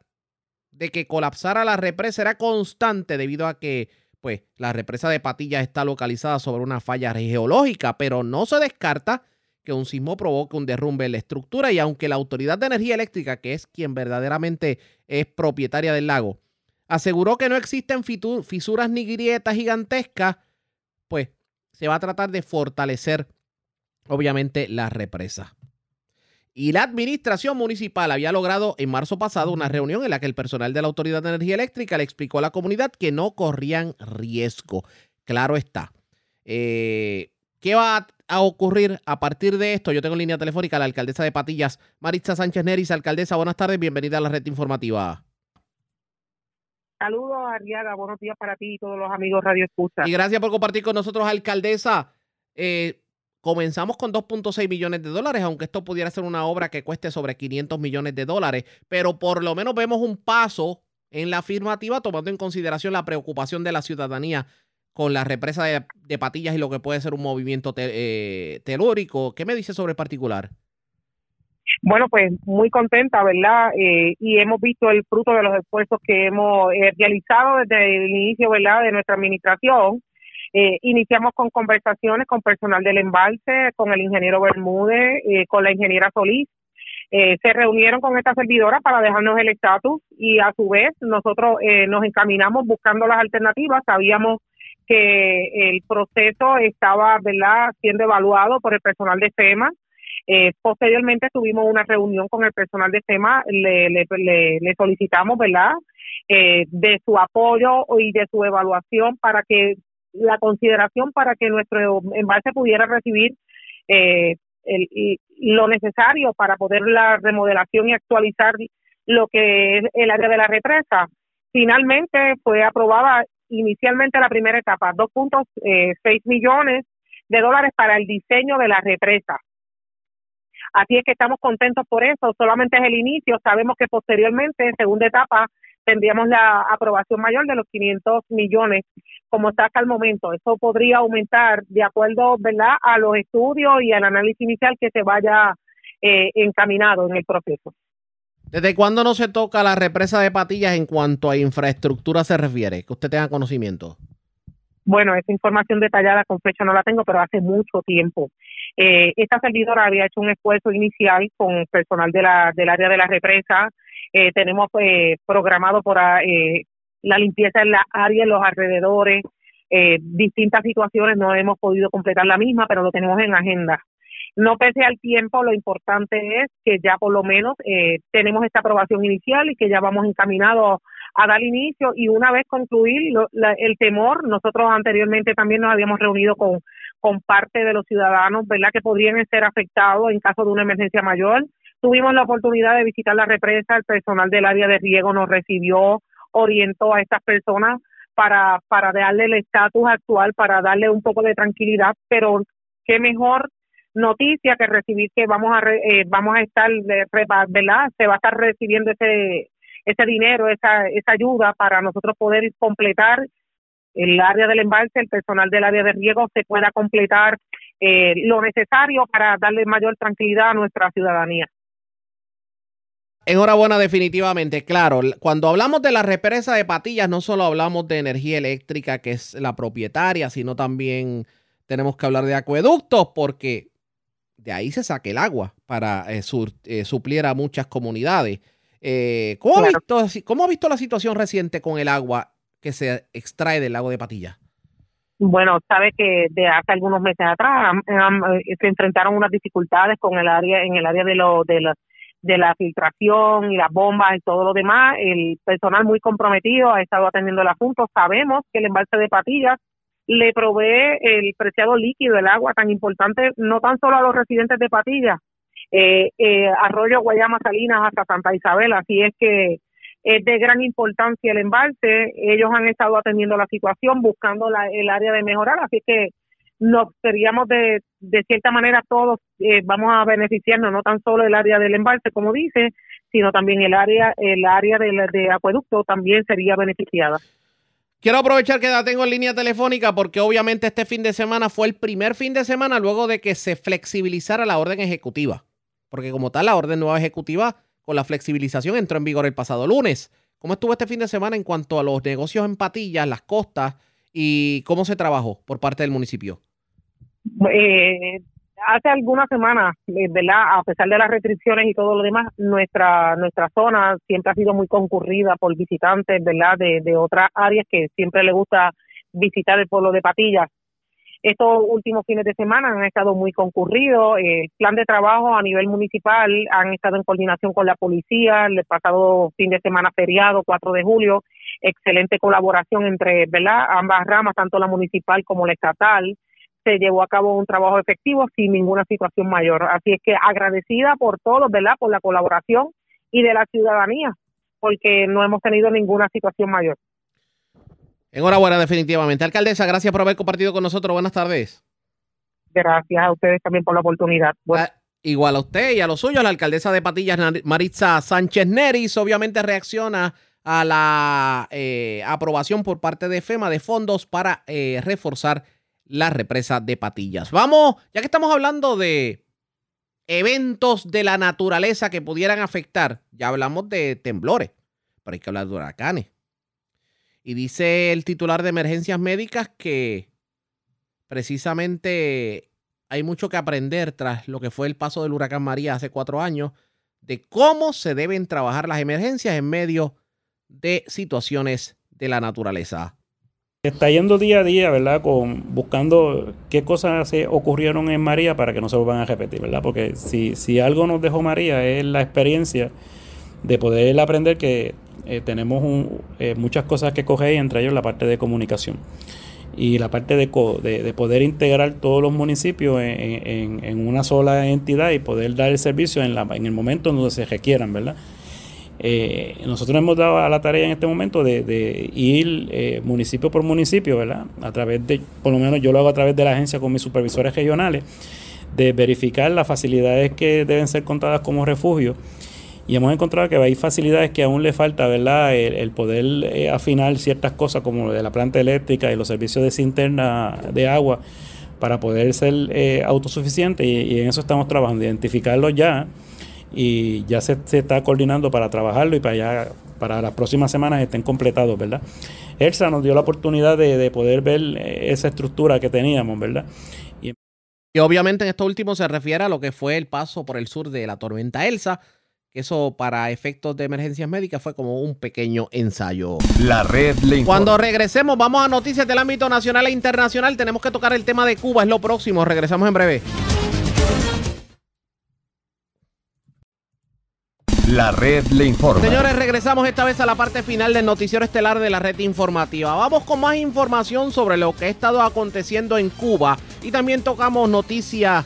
de que colapsara la represa era constante debido a que pues, la represa de Patillas está localizada sobre una falla geológica, pero no se descarta que un sismo provoque un derrumbe en la estructura y aunque la Autoridad de Energía Eléctrica, que es quien verdaderamente es propietaria del lago, aseguró que no existen fisuras ni grietas gigantescas, pues se va a tratar de fortalecer obviamente la represa. Y la administración municipal había logrado en marzo pasado una reunión en la que el personal de la Autoridad de Energía Eléctrica le explicó a la comunidad que no corrían riesgo. Claro está. Eh, ¿Qué va a ocurrir a partir de esto? Yo tengo en línea telefónica a la alcaldesa de Patillas, Maritza Sánchez Neris. Alcaldesa, buenas tardes, bienvenida a la red informativa. Saludos, Arriaga. Buenos días para ti y todos los amigos Radio Escucha. Y gracias por compartir con nosotros, alcaldesa. Eh, comenzamos con 2.6 millones de dólares, aunque esto pudiera ser una obra que cueste sobre 500 millones de dólares, pero por lo menos vemos un paso en la afirmativa tomando en consideración la preocupación de la ciudadanía con la represa de, patillas y lo que puede ser un movimiento eh, telúrico. ¿Qué me dice sobre el particular? Bueno, pues muy contenta, ¿verdad? Eh, y hemos visto el fruto de los esfuerzos que hemos eh, realizado desde el inicio, ¿verdad?, de nuestra administración. Eh, iniciamos con conversaciones con personal del embalse, con el ingeniero Bermúdez, con la ingeniera Solís. se reunieron con esta servidora para dejarnos el estatus y a su vez nosotros nos encaminamos buscando las alternativas. Sabíamos que el proceso estaba, ¿verdad?, siendo evaluado por el personal de FEMA eh, posteriormente tuvimos una reunión con el personal de FEMA, le, le, solicitamos, ¿verdad?, eh, de su apoyo y de su evaluación para que la consideración para que nuestro embalse pudiera recibir eh, lo necesario para poder la remodelación y actualizar lo que es el área de la represa. Finalmente fue aprobada inicialmente la primera etapa, 2.6 eh, millones de dólares para el diseño de la represa. Así es que estamos contentos por eso, solamente es el inicio, sabemos que posteriormente, en segunda etapa, tendríamos la aprobación mayor de los 500 millones, como está hasta el momento. Eso podría aumentar de acuerdo ¿verdad? a los estudios y al análisis inicial que se vaya eh, encaminado en el proceso. ¿Desde cuándo no se toca la represa de patillas en cuanto a infraestructura se refiere? Que usted tenga conocimiento. Bueno, esa información detallada con fecha no la tengo, pero hace mucho tiempo. Eh, esta servidora había hecho un esfuerzo inicial con personal de la, del área de la represa. Eh, tenemos eh, programado por eh, la limpieza en la área, en los alrededores. distintas situaciones no hemos podido completar la misma, pero lo tenemos en agenda. No pese al tiempo, lo importante es que ya por lo menos tenemos esta aprobación inicial y que ya vamos encaminados a dar inicio y una vez concluir el temor, nosotros anteriormente también nos habíamos reunido con, con parte de los ciudadanos, ¿verdad?, que podrían ser afectados en caso de una emergencia mayor. Tuvimos la oportunidad de visitar la represa, el personal del área de riego nos recibió, orientó a estas personas para, para darle el estatus actual, para darle un poco de tranquilidad, pero qué mejor noticia que recibir que vamos a eh, vamos a estar verdad se va a estar recibiendo ese ese dinero, esa, esa ayuda para nosotros poder completar el área del embalse, el personal del área de riego se pueda completar eh, lo necesario para darle mayor tranquilidad a nuestra ciudadanía. Enhorabuena, definitivamente. Claro, cuando hablamos de la represa de Patillas, no solo hablamos de energía eléctrica, que es la propietaria, sino también tenemos que hablar de acueductos, porque de ahí se saca el agua para eh, eh, suplir a muchas comunidades. Eh, ¿cómo, ha visto, ¿Cómo ha visto la situación reciente con el agua que se extrae del lago de Patilla? Bueno, sabe que de hace algunos meses atrás eh, se enfrentaron unas dificultades con el área en el área de lo de la de la filtración y las bombas y todo lo demás. El personal muy comprometido ha estado atendiendo el asunto. Sabemos que el embalse de Patillas le provee el preciado líquido, el agua tan importante, no tan solo a los residentes de Patillas, eh, eh, Arroyo Guayama Salinas hasta Santa Isabel, así es que es de gran importancia el embalse, ellos han estado atendiendo la situación, buscando el área de mejorar, así que nos seríamos de, de cierta manera todos eh, vamos a beneficiarnos, no tan solo el área del embalse, como dice, sino también el área el área de, de acueducto también sería beneficiada. Quiero aprovechar que la tengo en línea telefónica porque obviamente este fin de semana fue el primer fin de semana luego de que se flexibilizara la orden ejecutiva porque como tal la orden nueva ejecutiva con la flexibilización entró en vigor el pasado lunes. ¿Cómo estuvo este fin de semana en cuanto a los negocios en patillas, las costas y cómo se trabajó por parte del municipio? Eh, hace algunas semanas, eh, ¿verdad? A pesar de las restricciones y todo lo demás, nuestra nuestra zona siempre ha sido muy concurrida por visitantes, ¿verdad? De, de otras áreas que siempre le gusta visitar el pueblo de Patillas. Estos últimos fines de semana han estado muy concurridos. El plan de trabajo a nivel municipal han estado en coordinación con la policía. El pasado fin de semana feriado, 4 de julio, excelente colaboración entre ¿verdad? ambas ramas, tanto la municipal como la estatal. Se llevó a cabo un trabajo efectivo sin ninguna situación mayor. Así es que agradecida por todos, ¿verdad? Por la colaboración y de la ciudadanía, porque no hemos tenido ninguna situación mayor. Enhorabuena, definitivamente. Alcaldesa, gracias por haber compartido con nosotros. Buenas tardes. Gracias a ustedes también por la oportunidad. Ah, igual a usted y a los suyos, la alcaldesa de Patillas, Maritza Sánchez Neris, obviamente reacciona a la eh, aprobación por parte de FEMA de fondos para eh, reforzar la represa de Patillas. Vamos, ya que estamos hablando de eventos de la naturaleza que pudieran afectar, ya hablamos de temblores, pero hay que hablar de huracanes. Y dice el titular de emergencias médicas que precisamente hay mucho que aprender tras lo que fue el paso del huracán María hace cuatro años, de cómo se deben trabajar las emergencias en medio de situaciones de la naturaleza. Está yendo día a día, ¿verdad? Con, buscando qué cosas se ocurrieron en María para que no se vuelvan a repetir, ¿verdad? Porque si, si algo nos dejó María es la experiencia de poder aprender que eh, tenemos eh, muchas cosas que coger, entre ellos la parte de comunicación y la parte de, de, poder integrar todos los municipios en, una sola entidad y poder dar el servicio en, la, en el momento donde se requieran, ¿verdad? Eh, nosotros hemos dado a la tarea en este momento de, ir eh, municipio por municipio, ¿verdad? A través de, por lo menos yo lo hago a través de la agencia con mis supervisores regionales, de verificar las facilidades que deben ser contadas como refugio. Y hemos encontrado que hay facilidades que aún le falta, ¿verdad? El, poder eh, afinar ciertas cosas como de la planta eléctrica y los servicios de cinterna de agua para poder ser autosuficiente y, en eso estamos trabajando, identificarlo ya y ya se, está coordinando para trabajarlo y para ya para las próximas semanas estén completados, ¿verdad? Elsa nos dio la oportunidad de, poder ver eh, esa estructura que teníamos, ¿verdad? Y, y obviamente en esto último se refiere a lo que fue el paso por el sur de la tormenta Elsa, eso para efectos de emergencias médicas fue como un pequeño ensayo. La red le Cuando regresemos, vamos a noticias del ámbito nacional e internacional. Tenemos que tocar el tema de Cuba, es lo próximo. Regresamos en breve. La red le informa. Señores, regresamos esta vez a la parte final del noticiero estelar de la red informativa. Vamos con más información sobre lo que ha estado aconteciendo en Cuba y también tocamos noticias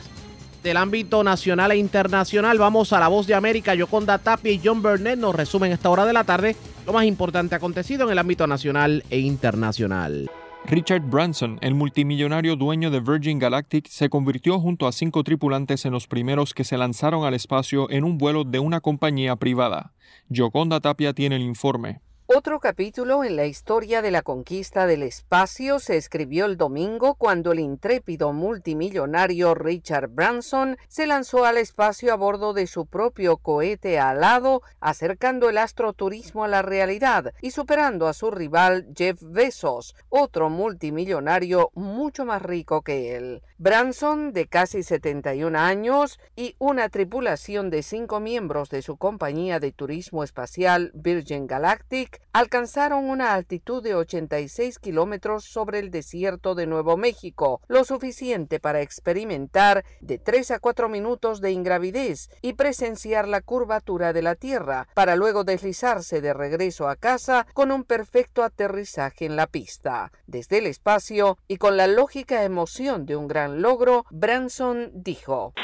del ámbito nacional e internacional. Vamos a la voz de América. Yoconda Tapia y John Burnett nos resumen esta hora de la tarde lo más importante acontecido en el ámbito nacional e internacional. Richard Branson, el multimillonario dueño de Virgin Galactic, se convirtió junto a cinco tripulantes en los primeros que se lanzaron al espacio en un vuelo de una compañía privada. Yoconda Tapia tiene el informe. Otro capítulo en la historia de la conquista del espacio se escribió el domingo cuando el intrépido multimillonario Richard Branson se lanzó al espacio a bordo de su propio cohete alado, acercando el astroturismo a la realidad y superando a su rival Jeff Bezos, otro multimillonario mucho más rico que él. Branson, de casi 71 años, y una tripulación de cinco miembros de su compañía de turismo espacial Virgin Galactic alcanzaron una altitud de 86 kilómetros sobre el desierto de Nuevo México, lo suficiente para experimentar de 3 a 4 minutos de ingravidez y presenciar la curvatura de la Tierra, para luego deslizarse de regreso a casa con un perfecto aterrizaje en la pista. Desde el espacio y con la lógica emoción de un gran logro, Branson dijo.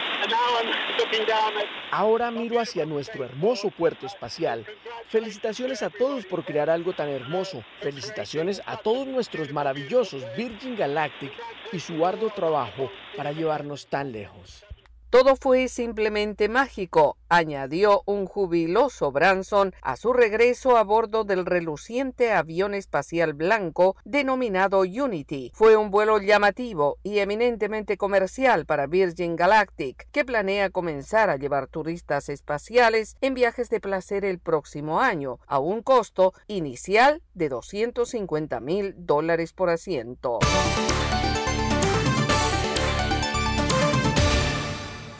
Ahora miro hacia nuestro hermoso puerto espacial. Felicitaciones a todos por crear algo tan hermoso. Felicitaciones a todos nuestros maravillosos Virgin Galactic y su arduo trabajo para llevarnos tan lejos. Todo fue simplemente mágico, añadió un jubiloso Branson a su regreso a bordo del reluciente avión espacial blanco denominado Unity. Fue un vuelo llamativo y eminentemente comercial para Virgin Galactic, que planea comenzar a llevar turistas espaciales en viajes de placer el próximo año, a un costo inicial de 250 mil dólares por asiento.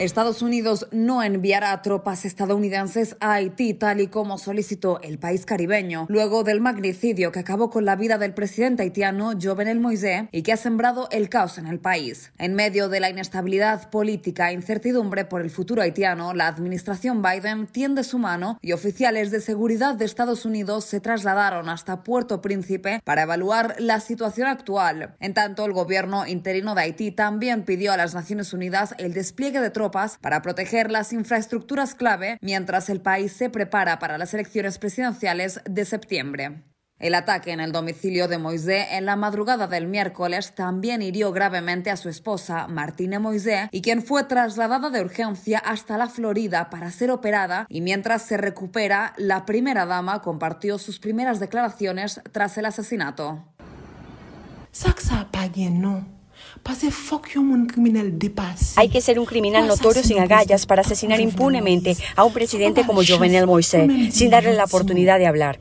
Estados Unidos no enviará tropas estadounidenses a Haití tal y como solicitó el país caribeño luego del magnicidio que acabó con la vida del presidente haitiano Jovenel Moisés y que ha sembrado el caos en el país. En medio de la inestabilidad política e incertidumbre por el futuro haitiano, la administración Biden tiende su mano y oficiales de seguridad de Estados Unidos se trasladaron hasta Puerto Príncipe para evaluar la situación actual. En tanto, el gobierno interino de Haití también pidió a las Naciones Unidas el despliegue de tropas para proteger las infraestructuras clave mientras el país se prepara para las elecciones presidenciales de septiembre. El ataque en el domicilio de Moisés en la madrugada del miércoles también hirió gravemente a su esposa, Martine Moisés, y quien fue trasladada de urgencia hasta la Florida para ser operada y mientras se recupera, la primera dama compartió sus primeras declaraciones tras el asesinato. Hay que ser un criminal notorio sin agallas para asesinar impunemente a un presidente como Jovenel Moisés, sin darle la oportunidad de hablar.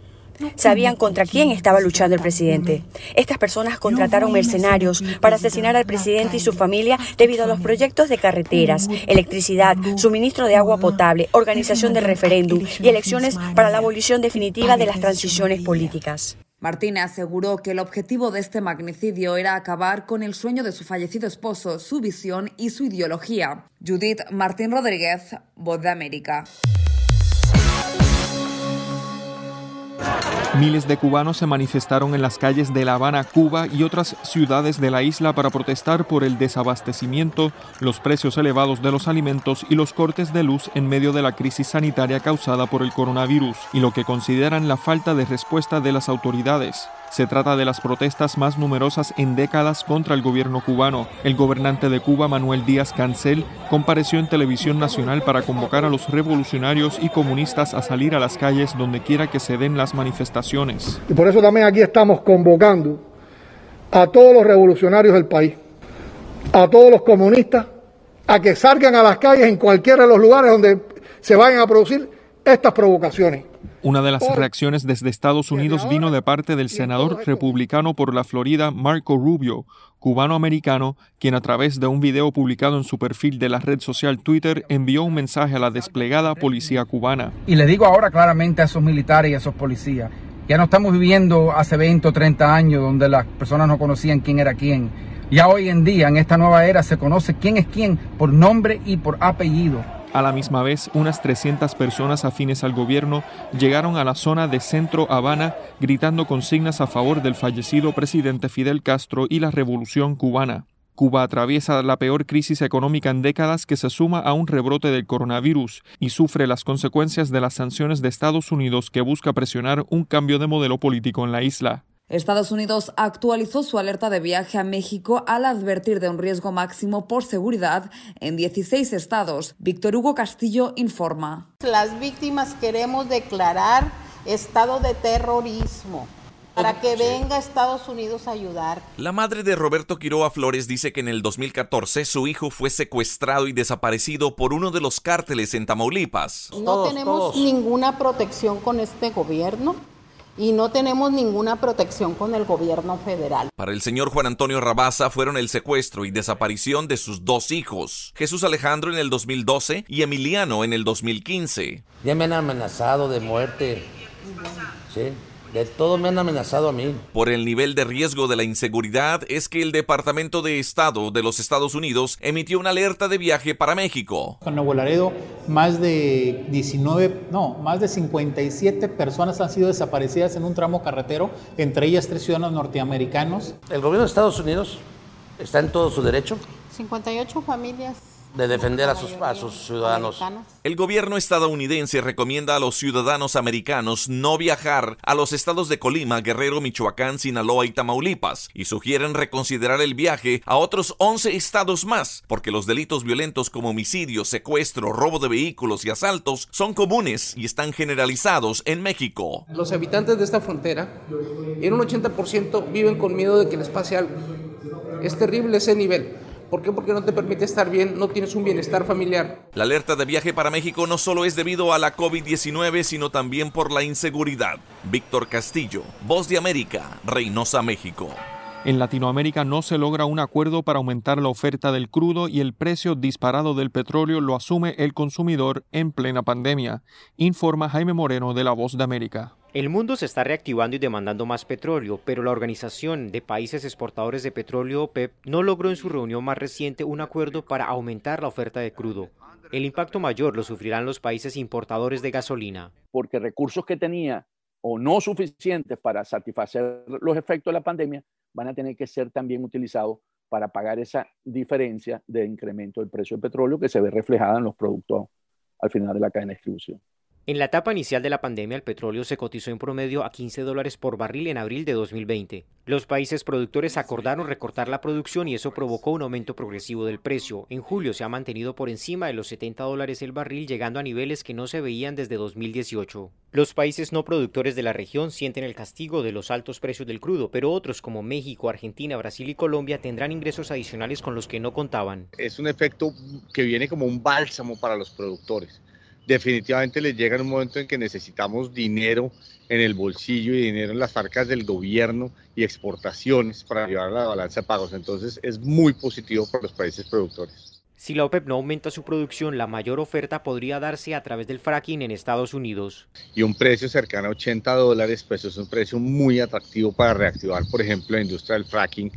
Sabían contra quién estaba luchando el presidente. Estas personas contrataron mercenarios para asesinar al presidente y su familia debido a los proyectos de carreteras, electricidad, suministro de agua potable, organización del referéndum y elecciones para la abolición definitiva de las transiciones políticas. Martínez aseguró que el objetivo de este magnicidio era acabar con el sueño de su fallecido esposo, su visión y su ideología. Judith Martín Rodríguez, Voz de América. Miles de cubanos se manifestaron en las calles de La Habana, Cuba y otras ciudades de la isla para protestar por el desabastecimiento, los precios elevados de los alimentos y los cortes de luz en medio de la crisis sanitaria causada por el coronavirus y lo que consideran la falta de respuesta de las autoridades. Se trata de las protestas más numerosas en décadas contra el gobierno cubano. El gobernante de Cuba, Manuel Díaz Cancel, compareció en televisión nacional para convocar a los revolucionarios y comunistas a salir a las calles donde quiera que se den las manifestaciones. Y por eso también aquí estamos convocando a todos los revolucionarios del país, a todos los comunistas, a que salgan a las calles en cualquiera de los lugares donde se vayan a producir estas provocaciones. Una de las reacciones desde Estados Unidos vino de parte del senador republicano por la Florida, Marco Rubio, cubano-americano, quien a través de un video publicado en su perfil de la red social Twitter envió un mensaje a la desplegada policía cubana. Y le digo ahora claramente a esos militares y a esos policías, ya no estamos viviendo hace 20 o 30 años donde las personas no conocían quién era quién. Ya hoy en día, en esta nueva era, se conoce quién es quién por nombre y por apellido. A la misma vez, unas 300 personas afines al gobierno llegaron a la zona de Centro Habana gritando consignas a favor del fallecido presidente Fidel Castro y la revolución cubana. Cuba atraviesa la peor crisis económica en décadas que se suma a un rebrote del coronavirus y sufre las consecuencias de las sanciones de Estados Unidos que busca presionar un cambio de modelo político en la isla. Estados Unidos actualizó su alerta de viaje a México al advertir de un riesgo máximo por seguridad en 16 estados. Víctor Hugo Castillo informa. Las víctimas queremos declarar estado de terrorismo para que venga Estados Unidos a ayudar. La madre de Roberto Quiroa Flores dice que en el 2014 su hijo fue secuestrado y desaparecido por uno de los cárteles en Tamaulipas. No tenemos ninguna protección con este gobierno y no tenemos ninguna protección con el gobierno federal. Para el señor Juan Antonio Rabaza fueron el secuestro y desaparición de sus dos hijos, Jesús Alejandro en el 2012 y Emiliano en el 2015. Ya me han amenazado de muerte. Sí. De todo me han amenazado a mí. Por el nivel de riesgo de la inseguridad es que el Departamento de Estado de los Estados Unidos emitió una alerta de viaje para México. En Nuevo Laredo, más de 19, no, más de 57 personas han sido desaparecidas en un tramo carretero, entre ellas tres ciudadanos norteamericanos. El gobierno de Estados Unidos está en todo su derecho. 58 familias de defender a sus, a sus ciudadanos. El gobierno estadounidense recomienda a los ciudadanos americanos no viajar a los estados de Colima, Guerrero, Michoacán, Sinaloa y Tamaulipas y sugieren reconsiderar el viaje a otros 11 estados más, porque los delitos violentos como homicidio, secuestro, robo de vehículos y asaltos son comunes y están generalizados en México. Los habitantes de esta frontera, en un 80% viven con miedo de que les pase algo. Es terrible ese nivel. ¿Por qué? Porque no te permite estar bien, no tienes un bienestar familiar. La alerta de viaje para México no solo es debido a la COVID-19, sino también por la inseguridad. Víctor Castillo, Voz de América, Reynosa, México. En Latinoamérica no se logra un acuerdo para aumentar la oferta del crudo y el precio disparado del petróleo lo asume el consumidor en plena pandemia, informa Jaime Moreno de La Voz de América. El mundo se está reactivando y demandando más petróleo, pero la Organización de Países Exportadores de Petróleo, OPEP, no logró en su reunión más reciente un acuerdo para aumentar la oferta de crudo. El impacto mayor lo sufrirán los países importadores de gasolina. Porque recursos que tenía o no suficientes para satisfacer los efectos de la pandemia van a tener que ser también utilizados para pagar esa diferencia de incremento del precio del petróleo que se ve reflejada en los productos al final de la cadena de distribución. En la etapa inicial de la pandemia, el petróleo se cotizó en promedio a 15 dólares por barril en abril de 2020. Los países productores acordaron recortar la producción y eso provocó un aumento progresivo del precio. En julio se ha mantenido por encima de los 70 dólares el barril, llegando a niveles que no se veían desde 2018. Los países no productores de la región sienten el castigo de los altos precios del crudo, pero otros como México, Argentina, Brasil y Colombia tendrán ingresos adicionales con los que no contaban. Es un efecto que viene como un bálsamo para los productores definitivamente les llega un momento en que necesitamos dinero en el bolsillo y dinero en las arcas del gobierno y exportaciones para llevar la balanza de pagos. Entonces es muy positivo para los países productores. Si la OPEP no aumenta su producción, la mayor oferta podría darse a través del fracking en Estados Unidos. Y un precio cercano a 80 dólares, pues es un precio muy atractivo para reactivar, por ejemplo, la industria del fracking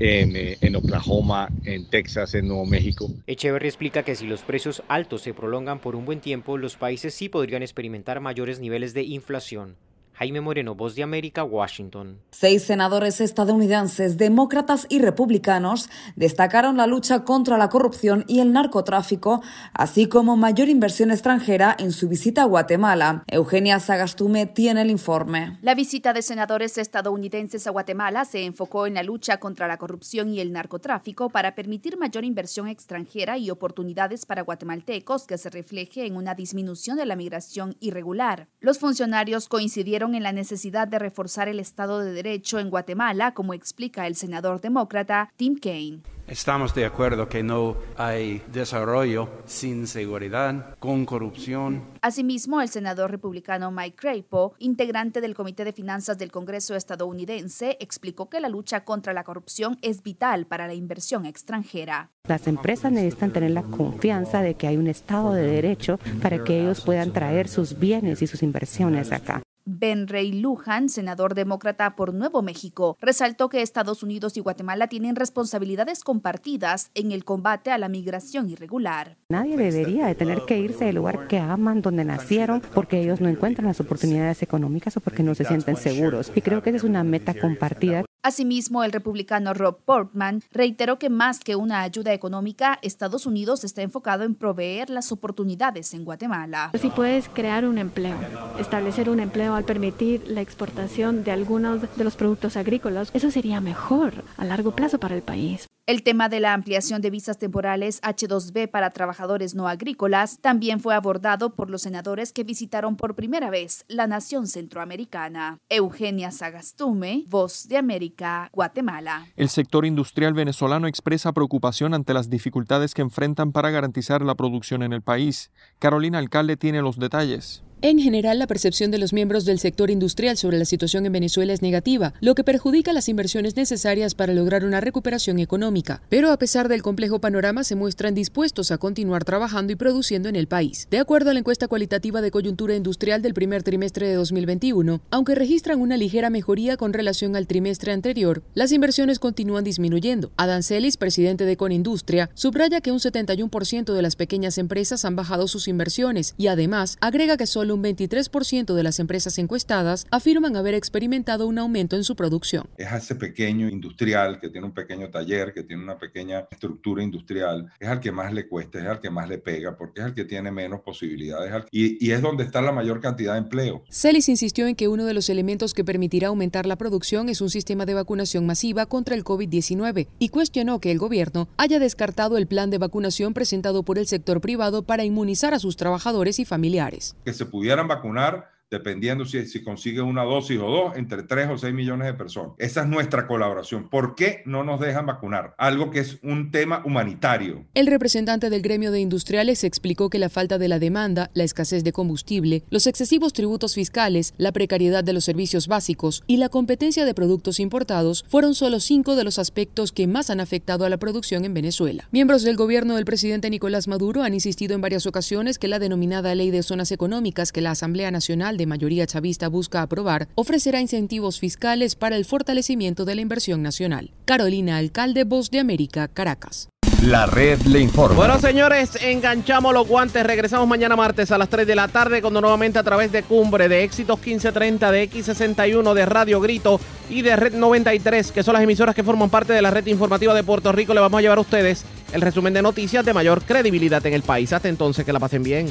en, eh, en, Oklahoma, en Texas, en Nuevo México. Echeverry explica que si los precios altos se prolongan por un buen tiempo, los países sí podrían experimentar mayores niveles de inflación. Jaime Moreno, Voz de América, Washington. Seis senadores estadounidenses, demócratas y republicanos destacaron la lucha contra la corrupción y el narcotráfico, así como mayor inversión extranjera en su visita a Guatemala. Eugenia Sagastume tiene el informe. La visita de senadores estadounidenses a Guatemala se enfocó en la lucha contra la corrupción y el narcotráfico para permitir mayor inversión extranjera y oportunidades para guatemaltecos que se refleje en una disminución de la migración irregular. Los funcionarios coincidieron en la necesidad de reforzar el Estado de Derecho en Guatemala, como explica el senador demócrata Tim Kaine. Estamos de acuerdo que no hay desarrollo sin seguridad, con corrupción. Asimismo, el senador republicano Mike Crapo, integrante del Comité de Finanzas del Congreso estadounidense, explicó que la lucha contra la corrupción es vital para la inversión extranjera. Las empresas necesitan tener la confianza de que hay un Estado de Derecho para que ellos puedan traer sus bienes y sus inversiones acá. Ben Ray Lujan, senador demócrata por Nuevo México, resaltó que Estados Unidos y Guatemala tienen responsabilidades compartidas en el combate a la migración irregular. Nadie debería de tener que irse del lugar que aman, donde nacieron, porque ellos no encuentran las oportunidades económicas o porque no se sienten seguros. Y creo que esa es una meta compartida. Asimismo, el republicano Rob Portman reiteró que más que una ayuda económica, Estados Unidos está enfocado en proveer las oportunidades en Guatemala. Si puedes crear un empleo, establecer un empleo al permitir la exportación de algunos de los productos agrícolas, eso sería mejor a largo plazo para el país. El tema de la ampliación de visas temporales H2B para trabajadores no agrícolas también fue abordado por los senadores que visitaron por primera vez la nación centroamericana. Eugenia Sagastume, Voz de América, Guatemala. El sector industrial venezolano expresa preocupación ante las dificultades que enfrentan para garantizar la producción en el país. Carolina Alcalde tiene los detalles. En general, la percepción de los miembros del sector industrial sobre la situación en Venezuela es negativa, lo que perjudica las inversiones necesarias para lograr una recuperación económica. Pero a pesar del complejo panorama, se muestran dispuestos a continuar trabajando y produciendo en el país. De acuerdo a la encuesta cualitativa de coyuntura industrial del primer trimestre de 2021, aunque registran una ligera mejoría con relación al trimestre anterior, las inversiones continúan disminuyendo. Adam Celis, presidente de Conindustria, subraya que un 71% de las pequeñas empresas han bajado sus inversiones y además agrega que solo un 23% de las empresas encuestadas afirman haber experimentado un aumento en su producción. Es ese pequeño industrial que tiene un pequeño taller, que tiene una pequeña estructura industrial, es al que más le cuesta, es al que más le pega, porque es el que tiene menos posibilidades y, y es donde está la mayor cantidad de empleo. Celis insistió en que uno de los elementos que permitirá aumentar la producción es un sistema de vacunación masiva contra el COVID-19 y cuestionó que el gobierno haya descartado el plan de vacunación presentado por el sector privado para inmunizar a sus trabajadores y familiares. Que se pudieran vacunar dependiendo si, si consigue una dosis o dos, entre 3 o 6 millones de personas. Esa es nuestra colaboración. ¿Por qué no nos dejan vacunar? Algo que es un tema humanitario. El representante del gremio de industriales explicó que la falta de la demanda, la escasez de combustible, los excesivos tributos fiscales, la precariedad de los servicios básicos y la competencia de productos importados fueron solo cinco de los aspectos que más han afectado a la producción en Venezuela. Miembros del gobierno del presidente Nicolás Maduro han insistido en varias ocasiones que la denominada Ley de Zonas Económicas que la Asamblea Nacional de mayoría chavista busca aprobar, ofrecerá incentivos fiscales para el fortalecimiento de la inversión nacional. Carolina Alcalde, Voz de América, Caracas. La red le informa. Bueno, señores, enganchamos los guantes. Regresamos mañana martes a las 3 de la tarde, cuando nuevamente a través de Cumbre, de Éxitos 1530, de X61, de Radio Grito y de Red 93, que son las emisoras que forman parte de la red informativa de Puerto Rico, le vamos a llevar a ustedes el resumen de noticias de mayor credibilidad en el país. Hasta entonces, que la pasen bien.